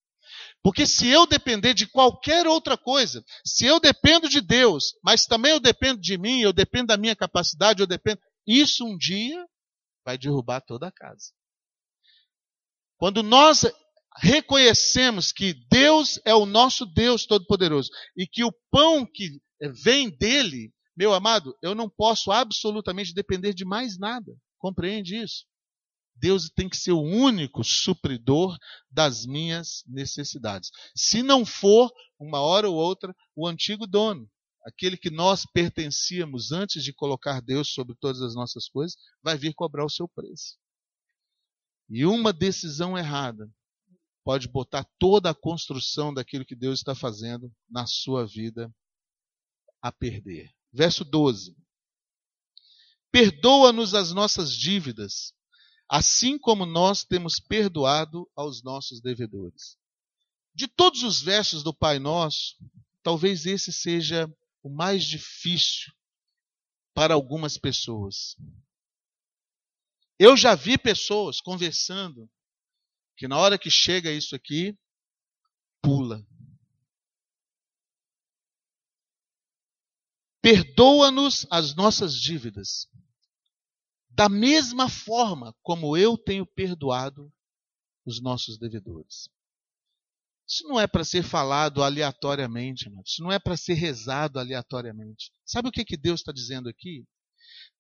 Porque se eu depender de qualquer outra coisa, se eu dependo de Deus, mas também eu dependo de mim, eu dependo da minha capacidade, eu dependo, isso um dia vai derrubar toda a casa. Quando nós reconhecemos que Deus é o nosso Deus Todo-Poderoso e que o pão que vem dele, meu amado, eu não posso absolutamente depender de mais nada. Compreende isso? Deus tem que ser o único supridor das minhas necessidades. Se não for, uma hora ou outra, o antigo dono, aquele que nós pertencíamos antes de colocar Deus sobre todas as nossas coisas, vai vir cobrar o seu preço. E uma decisão errada pode botar toda a construção daquilo que Deus está fazendo na sua vida a perder. Verso 12. Perdoa-nos as nossas dívidas, assim como nós temos perdoado aos nossos devedores. De todos os versos do Pai Nosso, talvez esse seja o mais difícil para algumas pessoas. Eu já vi pessoas conversando que na hora que chega isso aqui, pula. Perdoa-nos as nossas dívidas, da mesma forma como eu tenho perdoado os nossos devedores. Isso não é para ser falado aleatoriamente, irmão. isso não é para ser rezado aleatoriamente. Sabe o que, que Deus está dizendo aqui?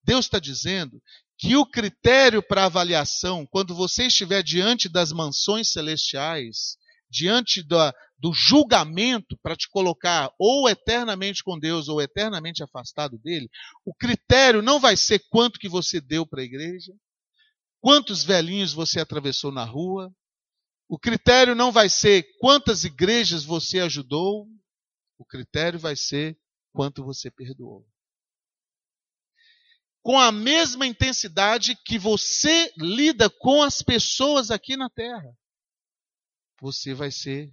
Deus está dizendo que o critério para avaliação, quando você estiver diante das mansões celestiais, diante da, do julgamento para te colocar ou eternamente com Deus ou eternamente afastado dele, o critério não vai ser quanto que você deu para a igreja, quantos velhinhos você atravessou na rua, o critério não vai ser quantas igrejas você ajudou, o critério vai ser quanto você perdoou. Com a mesma intensidade que você lida com as pessoas aqui na terra. você vai ser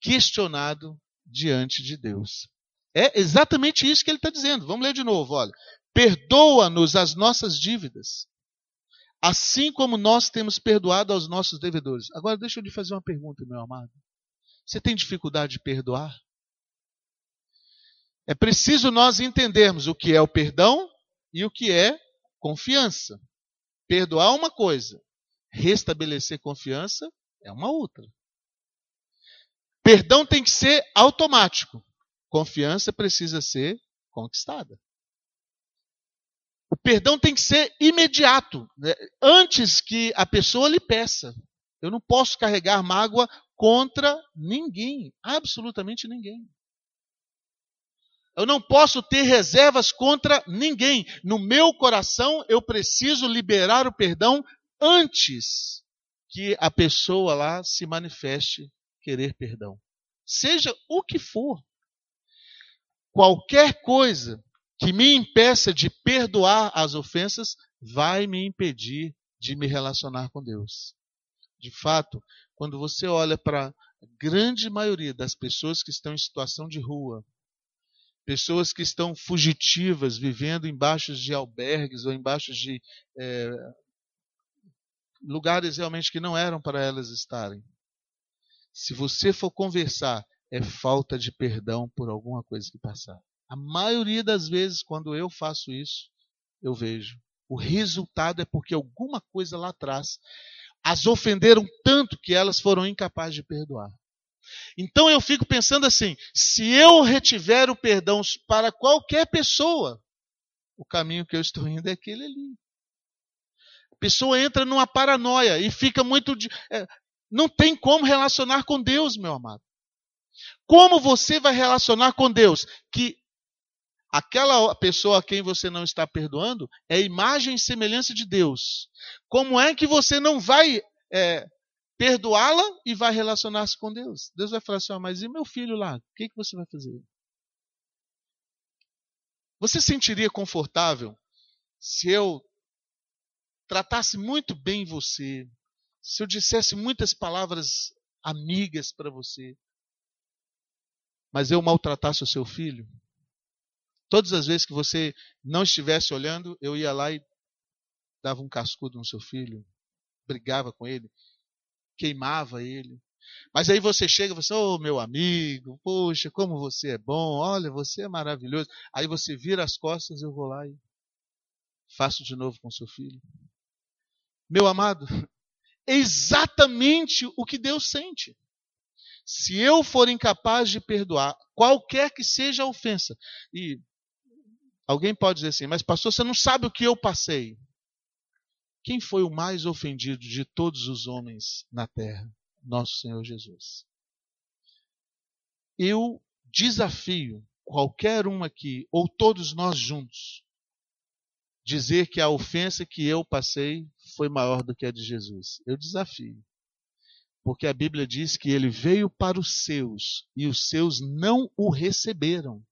questionado diante de Deus. É exatamente isso que ele está dizendo. Vamos ler de novo, olha. Perdoa-nos as nossas dívidas, assim como nós temos perdoado aos nossos devedores. Agora, deixa eu lhe fazer uma pergunta, meu amado. Você tem dificuldade de perdoar? É preciso nós entendermos o que é o perdão e o que é confiança. Perdoar é uma coisa, restabelecer confiança é uma outra. Perdão tem que ser automático. Confiança precisa ser conquistada. O perdão tem que ser imediato, né? antes que a pessoa lhe peça. Eu não posso carregar mágoa contra ninguém, absolutamente ninguém. Eu não posso ter reservas contra ninguém. No meu coração, eu preciso liberar o perdão antes que a pessoa lá se manifeste querer perdão. Seja o que for. Qualquer coisa que me impeça de perdoar as ofensas vai me impedir de me relacionar com Deus. De fato, quando você olha para a grande maioria das pessoas que estão em situação de rua, pessoas que estão fugitivas, vivendo embaixo de albergues ou embaixo de é, lugares realmente que não eram para elas estarem. Se você for conversar, é falta de perdão por alguma coisa que passaram. A maioria das vezes, quando eu faço isso, eu vejo. O resultado é porque alguma coisa lá atrás as ofenderam tanto que elas foram incapazes de perdoar. Então eu fico pensando assim: se eu retiver o perdão para qualquer pessoa, o caminho que eu estou indo é aquele ali. A pessoa entra numa paranoia e fica muito. É, não tem como relacionar com Deus, meu amado. Como você vai relacionar com Deus? Que aquela pessoa a quem você não está perdoando é imagem e semelhança de Deus. Como é que você não vai é, perdoá-la e vai relacionar-se com Deus. Deus vai falar assim: oh, mas e meu filho lá? O que, que você vai fazer? Você sentiria confortável se eu tratasse muito bem você, se eu dissesse muitas palavras amigas para você, mas eu maltratasse o seu filho? Todas as vezes que você não estivesse olhando, eu ia lá e dava um cascudo no seu filho, brigava com ele, queimava ele. Mas aí você chega e você, ô oh, meu amigo, poxa, como você é bom, olha, você é maravilhoso. Aí você vira as costas, eu vou lá e faço de novo com seu filho. Meu amado, é exatamente o que Deus sente. Se eu for incapaz de perdoar qualquer que seja a ofensa, e alguém pode dizer assim, mas pastor, você não sabe o que eu passei. Quem foi o mais ofendido de todos os homens na terra? Nosso Senhor Jesus. Eu desafio qualquer um aqui, ou todos nós juntos, dizer que a ofensa que eu passei foi maior do que a de Jesus. Eu desafio. Porque a Bíblia diz que ele veio para os seus e os seus não o receberam.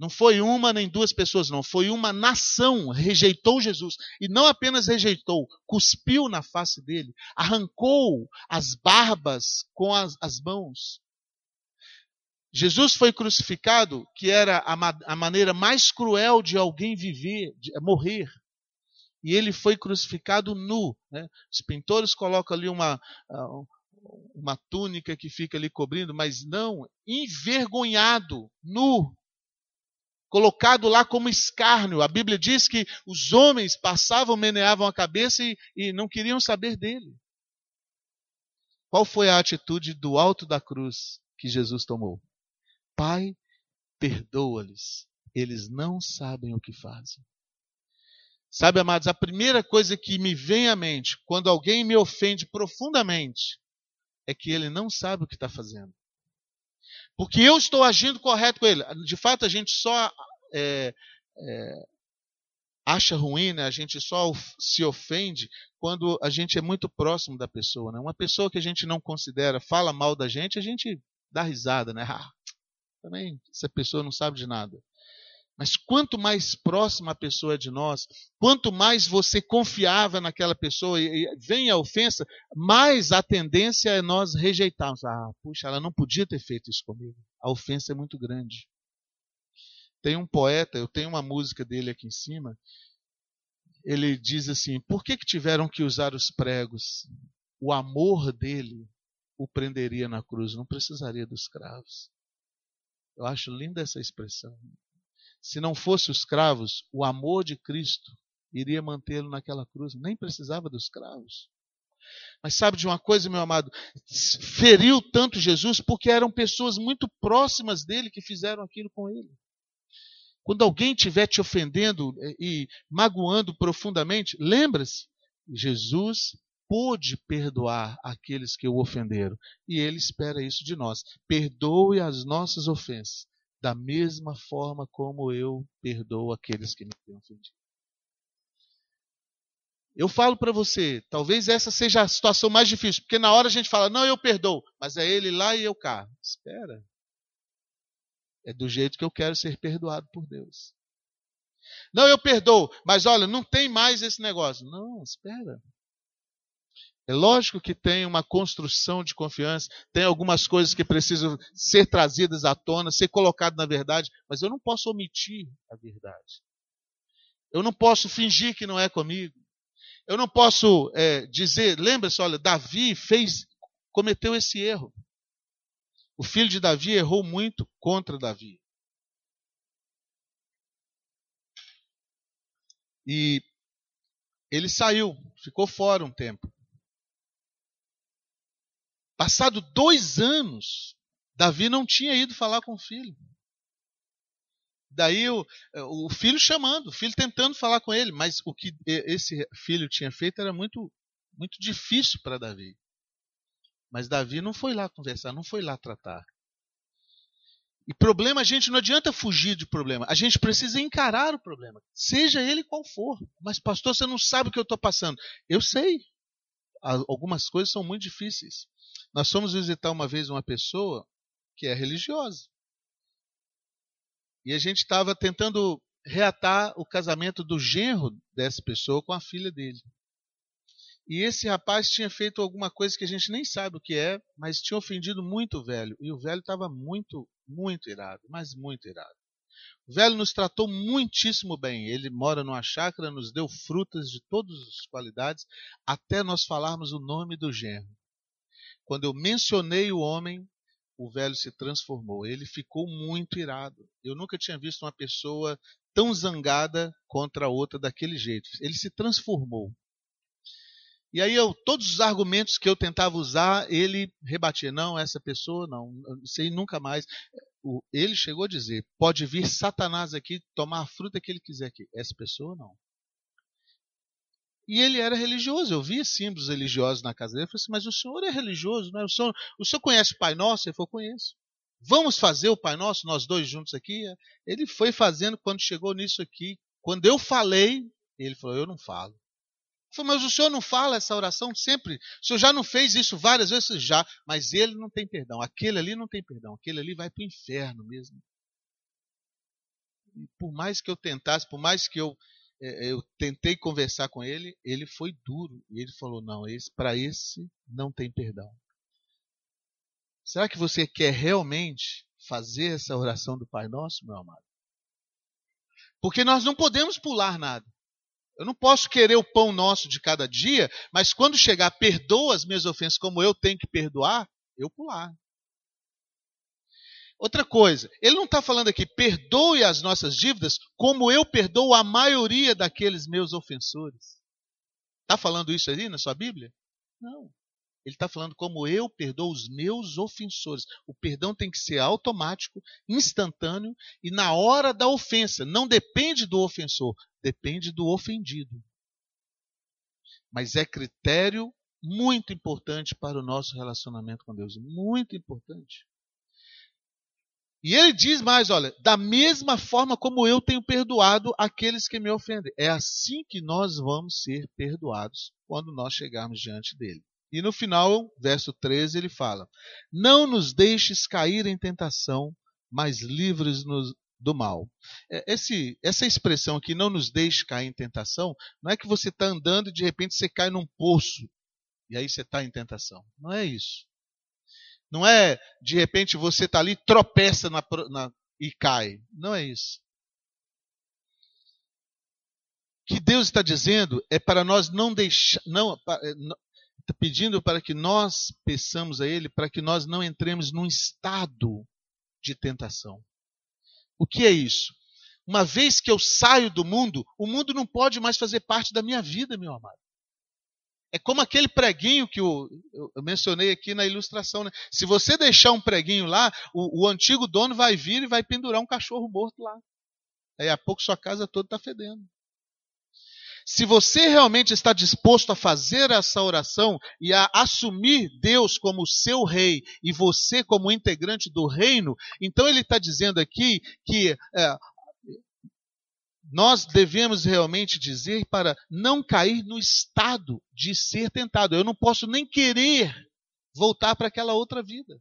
Não foi uma nem duas pessoas, não. Foi uma nação rejeitou Jesus. E não apenas rejeitou, cuspiu na face dele, arrancou as barbas com as, as mãos. Jesus foi crucificado, que era a, a maneira mais cruel de alguém viver, de morrer. E ele foi crucificado nu. Né? Os pintores colocam ali uma, uma túnica que fica ali cobrindo, mas não, envergonhado, nu, colocado lá como escárnio. A Bíblia diz que os homens passavam, meneavam a cabeça e, e não queriam saber dele. Qual foi a atitude do alto da cruz que Jesus tomou? Pai, perdoa-lhes, eles não sabem o que fazem. Sabe, amados, a primeira coisa que me vem à mente quando alguém me ofende profundamente é que ele não sabe o que está fazendo. Porque eu estou agindo correto com ele. De fato, a gente só é, é, acha ruim, né? a gente só se ofende quando a gente é muito próximo da pessoa. Né? Uma pessoa que a gente não considera fala mal da gente, a gente dá risada, né? Ah, também essa pessoa não sabe de nada. Mas quanto mais próxima a pessoa é de nós, quanto mais você confiava naquela pessoa e, vem a ofensa, mais a tendência é nós rejeitarmos. Ah, puxa, ela não podia ter feito isso comigo. A ofensa é muito grande. Tem um poeta, eu tenho uma música dele aqui em cima. Ele diz assim: por que, que tiveram que usar os pregos? O amor dele o prenderia na cruz, não precisaria dos cravos. Eu acho linda essa expressão. Se não fosse os cravos, o amor de Cristo iria mantê-lo naquela cruz, nem precisava dos cravos. Mas sabe de uma coisa, meu amado? Feriu tanto Jesus porque eram pessoas muito próximas dele que fizeram aquilo com ele. Quando alguém estiver te ofendendo eh, e magoando profundamente, lembra-se, Jesus pôde perdoar aqueles que o ofenderam. E ele espera isso de nós. Perdoe as nossas ofensas, da mesma forma como eu perdoo aqueles que me têm ofendido. Eu falo para você, talvez essa seja a situação mais difícil, porque na hora a gente fala, não, eu perdoo, mas é ele lá e eu cá. Espera. É do jeito que eu quero ser perdoado por Deus. Não, eu perdoo, mas olha, não tem mais esse negócio. Não, espera. É lógico que tem uma construção de confiança, tem algumas coisas que precisam ser trazidas à tona, ser colocadas na verdade, mas eu não posso omitir a verdade. Eu não posso fingir que não é comigo. Eu não posso é, dizer, lembra-se, olha, Davi fez, cometeu esse erro. O filho de Davi errou muito contra Davi. E ele saiu, ficou fora um tempo. Passado dois anos, Davi não tinha ido falar com o filho. Daí o, o filho chamando, o filho tentando falar com ele, mas o que esse filho tinha feito era muito, muito difícil para Davi. Mas Davi não foi lá conversar, não foi lá tratar. E problema, a gente não adianta fugir de problema. A gente precisa encarar o problema, seja ele qual for. Mas, pastor, você não sabe o que eu estou passando. Eu sei. Algumas coisas são muito difíceis. Nós fomos visitar uma vez uma pessoa que é religiosa. E a gente estava tentando reatar o casamento do genro dessa pessoa com a filha dele. E esse rapaz tinha feito alguma coisa que a gente nem sabe o que é, mas tinha ofendido muito o velho. E o velho estava muito, muito irado, mas muito irado. O velho nos tratou muitíssimo bem. Ele mora numa chácara, nos deu frutas de todas as qualidades, até nós falarmos o nome do genro. Quando eu mencionei o homem, o velho se transformou. Ele ficou muito irado. Eu nunca tinha visto uma pessoa tão zangada contra a outra daquele jeito. Ele se transformou. E aí eu, todos os argumentos que eu tentava usar, ele rebatia. Não, essa pessoa não, isso aí nunca mais. Ele chegou a dizer: pode vir Satanás aqui tomar a fruta que ele quiser aqui. Essa pessoa não. E ele era religioso, eu via símbolos religiosos na casa dele. Eu falei assim, mas o senhor é religioso, não é? O senhor, o senhor conhece o Pai Nosso? Ele falou, conheço. Vamos fazer o Pai Nosso, nós dois juntos aqui? Ele foi fazendo quando chegou nisso aqui. Quando eu falei, ele falou, eu não falo. Falei, mas o senhor não fala essa oração sempre? O senhor já não fez isso várias vezes? Já, mas ele não tem perdão. Aquele ali não tem perdão. Aquele ali vai para o inferno mesmo. E por mais que eu tentasse, por mais que eu é, eu tentei conversar com ele, ele foi duro e ele falou: não, esse para esse não tem perdão. Será que você quer realmente fazer essa oração do Pai Nosso, meu amado? Porque nós não podemos pular nada. Eu não posso querer o pão nosso de cada dia, mas quando chegar, perdoa as minhas ofensas como eu tenho que perdoar, eu pular. Outra coisa, ele não está falando aqui, perdoe as nossas dívidas como eu perdoo a maioria daqueles meus ofensores. Está falando isso aí na sua Bíblia? Não. Ele está falando como eu perdoo os meus ofensores. O perdão tem que ser automático, instantâneo e na hora da ofensa. Não depende do ofensor, depende do ofendido. Mas é critério muito importante para o nosso relacionamento com Deus. Muito importante. E ele diz mais: olha, da mesma forma como eu tenho perdoado aqueles que me ofendem. É assim que nós vamos ser perdoados quando nós chegarmos diante dele. E no final, verso 13, ele fala: Não nos deixes cair em tentação, mas livres-nos do mal. É, esse, essa expressão aqui, não nos deixe cair em tentação, não é que você está andando e de repente você cai num poço e aí você está em tentação. Não é isso. Não é de repente você está ali, tropeça na, na, e cai. Não é isso. O que Deus está dizendo é para nós não deixar, não, está pedindo para que nós peçamos a Ele para que nós não entremos num estado de tentação. O que é isso? Uma vez que eu saio do mundo, o mundo não pode mais fazer parte da minha vida, meu amado. É como aquele preguinho que eu, eu mencionei aqui na ilustração. Né? Se você deixar um preguinho lá, o, o, antigo dono vai vir e vai pendurar um cachorro morto lá. Aí a pouco sua casa toda está fedendo. Se você realmente está disposto a fazer essa oração e a assumir Deus como seu rei e você como integrante do reino, então ele está dizendo aqui que é, nós devemos realmente dizer para não cair no estado de ser tentado. Eu não posso nem querer voltar para aquela outra vida.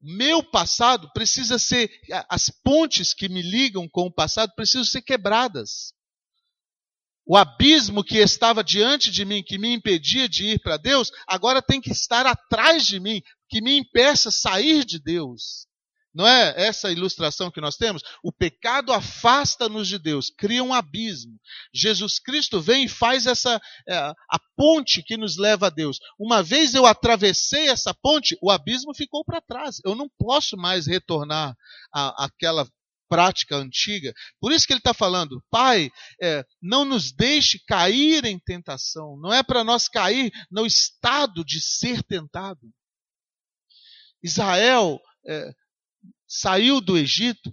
Meu passado precisa ser, as pontes que me ligam com o passado precisam ser quebradas. O abismo que estava diante de mim, que me impedia de ir para Deus, agora tem que estar atrás de mim, que me impeça sair de Deus. Não é essa ilustração que nós temos? O pecado afasta-nos de Deus, cria um abismo. Jesus Cristo vem e faz essa é, a ponte que nos leva a Deus. Uma vez eu atravessei essa ponte, o abismo ficou para trás. Eu não posso mais retornar à, àquela prática antiga. Por isso que ele está falando, Pai, é, não nos deixe cair em tentação. Não é para nós cair no estado de ser tentado. Israel é, saiu do Egito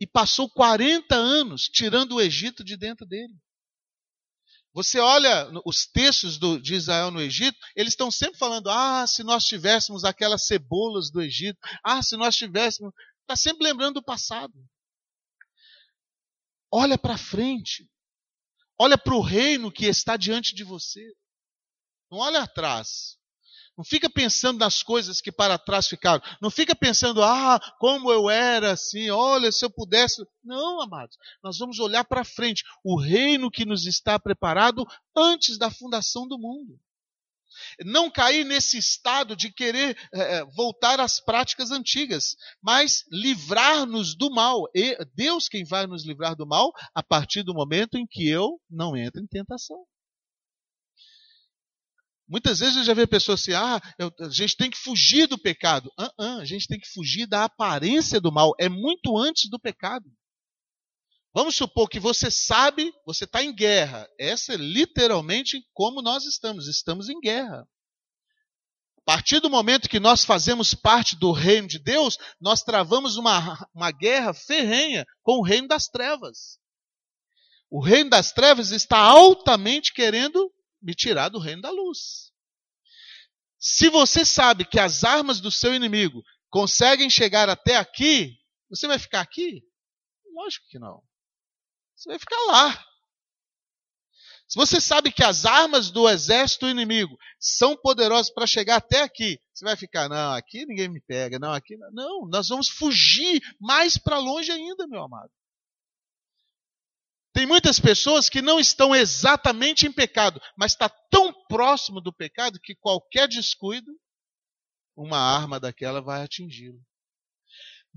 e passou 40 anos tirando o Egito de dentro dele. Você olha os textos do, de Israel no Egito, eles estão sempre falando: ah, se nós tivéssemos aquelas cebolas do Egito, ah, se nós tivéssemos. Está sempre lembrando do passado. Olha para frente. Olha para o reino que está diante de você. Não olha atrás. Não fica pensando nas coisas que para trás ficaram. Não fica pensando, ah, como eu era assim, olha, se eu pudesse. Não, amados. Nós vamos olhar para frente. O reino que nos está preparado antes da fundação do mundo não cair nesse estado de querer é, voltar às práticas antigas, mas livrar-nos do mal. E Deus quem vai nos livrar do mal a partir do momento em que eu não entro em tentação. Muitas vezes eu já vi pessoas assim, ah, eu, a gente tem que fugir do pecado. Uh -uh, a gente tem que fugir da aparência do mal. É muito antes do pecado. Vamos supor que você sabe, você está em guerra. Essa é literalmente como nós estamos. Estamos em guerra. A partir do momento que nós fazemos parte do reino de Deus, nós travamos uma, uma guerra ferrenha com o reino das trevas. O reino das trevas está altamente querendo me tirar do reino da luz. Se você sabe que as armas do seu inimigo conseguem chegar até aqui, você vai ficar aqui? Lógico que não. Você vai ficar lá. Se você sabe que as armas do exército inimigo são poderosas para chegar até aqui, você vai ficar, não, aqui ninguém me pega, não, aqui não. Não, nós vamos fugir mais para longe ainda, meu amado. Tem muitas pessoas que não estão exatamente em pecado, mas está tão próximo do pecado que qualquer descuido, uma arma daquela vai atingi-lo.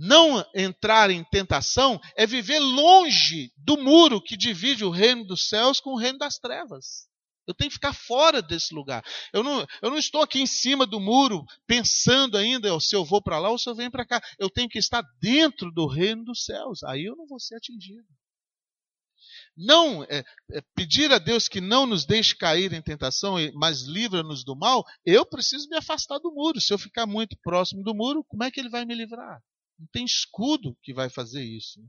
Não entrar em tentação é viver longe do muro que divide o reino dos céus com o reino das trevas. Eu tenho que ficar fora desse lugar. Eu não, eu não estou aqui em cima do muro pensando ainda se eu vou para lá ou se eu venho para cá. Eu tenho que estar dentro do reino dos céus. Aí eu não vou ser atingido. Não é, é, pedir a Deus que não nos deixe cair em tentação, mas livra-nos do mal. Eu preciso me afastar do muro. Se eu ficar muito próximo do muro, como é que ele vai me livrar? Não tem escudo que vai fazer isso.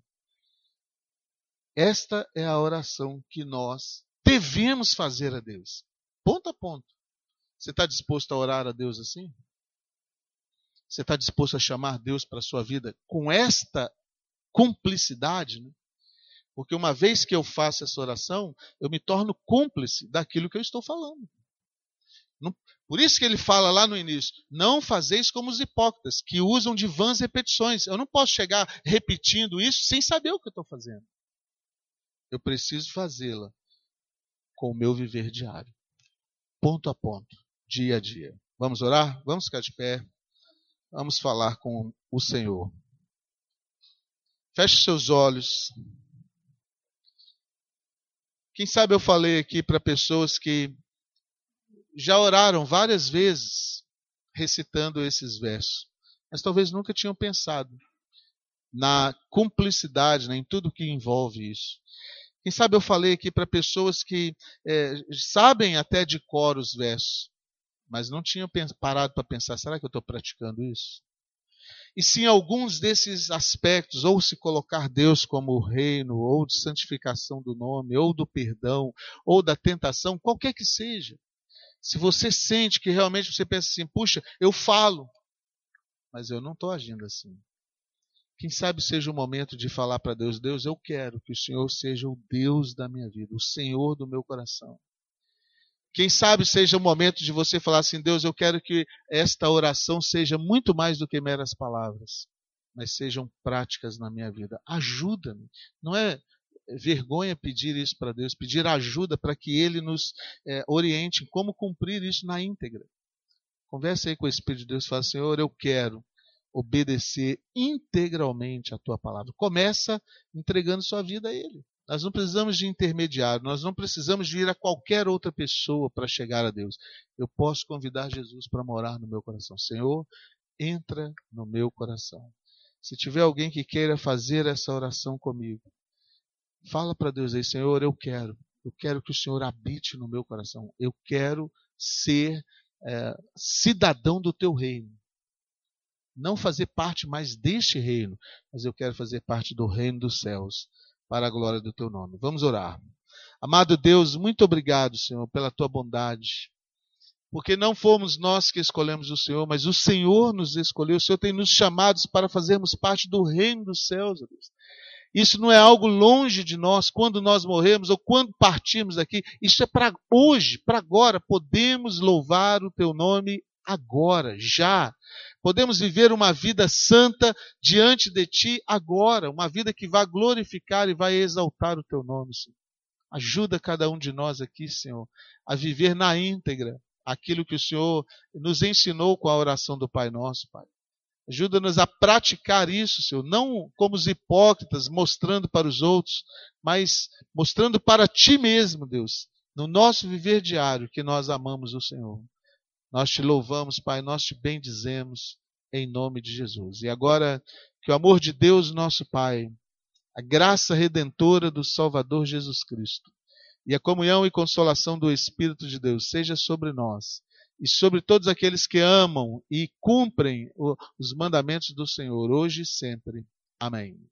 Esta é a oração que nós devemos fazer a Deus. Ponto a ponto. Você está disposto a orar a Deus assim? Você está disposto a chamar Deus para a sua vida com esta cumplicidade? Né? Porque uma vez que eu faço essa oração, eu me torno cúmplice daquilo que eu estou falando. Por isso que ele fala lá no início: não fazeis como os hipócritas, que usam de vãs repetições. Eu não posso chegar repetindo isso sem saber o que eu estou fazendo. Eu preciso fazê-la com o meu viver diário, ponto a ponto, dia a dia. Vamos orar? Vamos ficar de pé. Vamos falar com o Senhor. Feche seus olhos. Quem sabe eu falei aqui para pessoas que já oraram várias vezes recitando esses versos, mas talvez nunca tinham pensado na cumplicidade, né, em tudo que envolve isso. Quem sabe eu falei aqui para pessoas que é, sabem até de cor os versos, mas não tinham parado para pensar: será que eu estou praticando isso? E se em alguns desses aspectos, ou se colocar Deus como reino, ou de santificação do nome, ou do perdão, ou da tentação, qualquer que seja, se você sente que realmente você pensa assim, puxa, eu falo, mas eu não estou agindo assim. Quem sabe seja o momento de falar para Deus: Deus, eu quero que o Senhor seja o Deus da minha vida, o Senhor do meu coração. Quem sabe seja o momento de você falar assim: Deus, eu quero que esta oração seja muito mais do que meras palavras, mas sejam práticas na minha vida. Ajuda-me. Não é vergonha pedir isso para Deus, pedir ajuda para que Ele nos é, oriente em como cumprir isso na íntegra. Converse aí com o Espírito de Deus e fala: Senhor, eu quero obedecer integralmente a tua palavra. Começa entregando sua vida a Ele. Nós não precisamos de intermediário, nós não precisamos de ir a qualquer outra pessoa para chegar a Deus. Eu posso convidar Jesus para morar no meu coração. Senhor, entra no meu coração. Se tiver alguém que queira fazer essa oração comigo, fala para Deus aí, Senhor, eu quero. Eu quero que o Senhor habite no meu coração. Eu quero ser é, cidadão do teu reino. Não fazer parte mais deste reino, mas eu quero fazer parte do reino dos céus para a glória do teu nome. Vamos orar. Amado Deus, muito obrigado, Senhor, pela tua bondade. Porque não fomos nós que escolhemos o Senhor, mas o Senhor nos escolheu. O Senhor tem nos chamados para fazermos parte do reino dos céus. Deus. Isso não é algo longe de nós, quando nós morremos ou quando partirmos daqui. Isso é para hoje, para agora. Podemos louvar o teu nome agora, já. Podemos viver uma vida santa diante de Ti agora, uma vida que vai glorificar e vai exaltar o Teu nome, Senhor. Ajuda cada um de nós aqui, Senhor, a viver na íntegra aquilo que o Senhor nos ensinou com a oração do Pai Nosso, Pai. Ajuda-nos a praticar isso, Senhor, não como os hipócritas, mostrando para os outros, mas mostrando para Ti mesmo, Deus, no nosso viver diário, que nós amamos o Senhor. Nós te louvamos, Pai, nós te bendizemos em nome de Jesus. E agora, que o amor de Deus, nosso Pai, a graça redentora do Salvador Jesus Cristo e a comunhão e consolação do Espírito de Deus seja sobre nós e sobre todos aqueles que amam e cumprem os mandamentos do Senhor, hoje e sempre. Amém.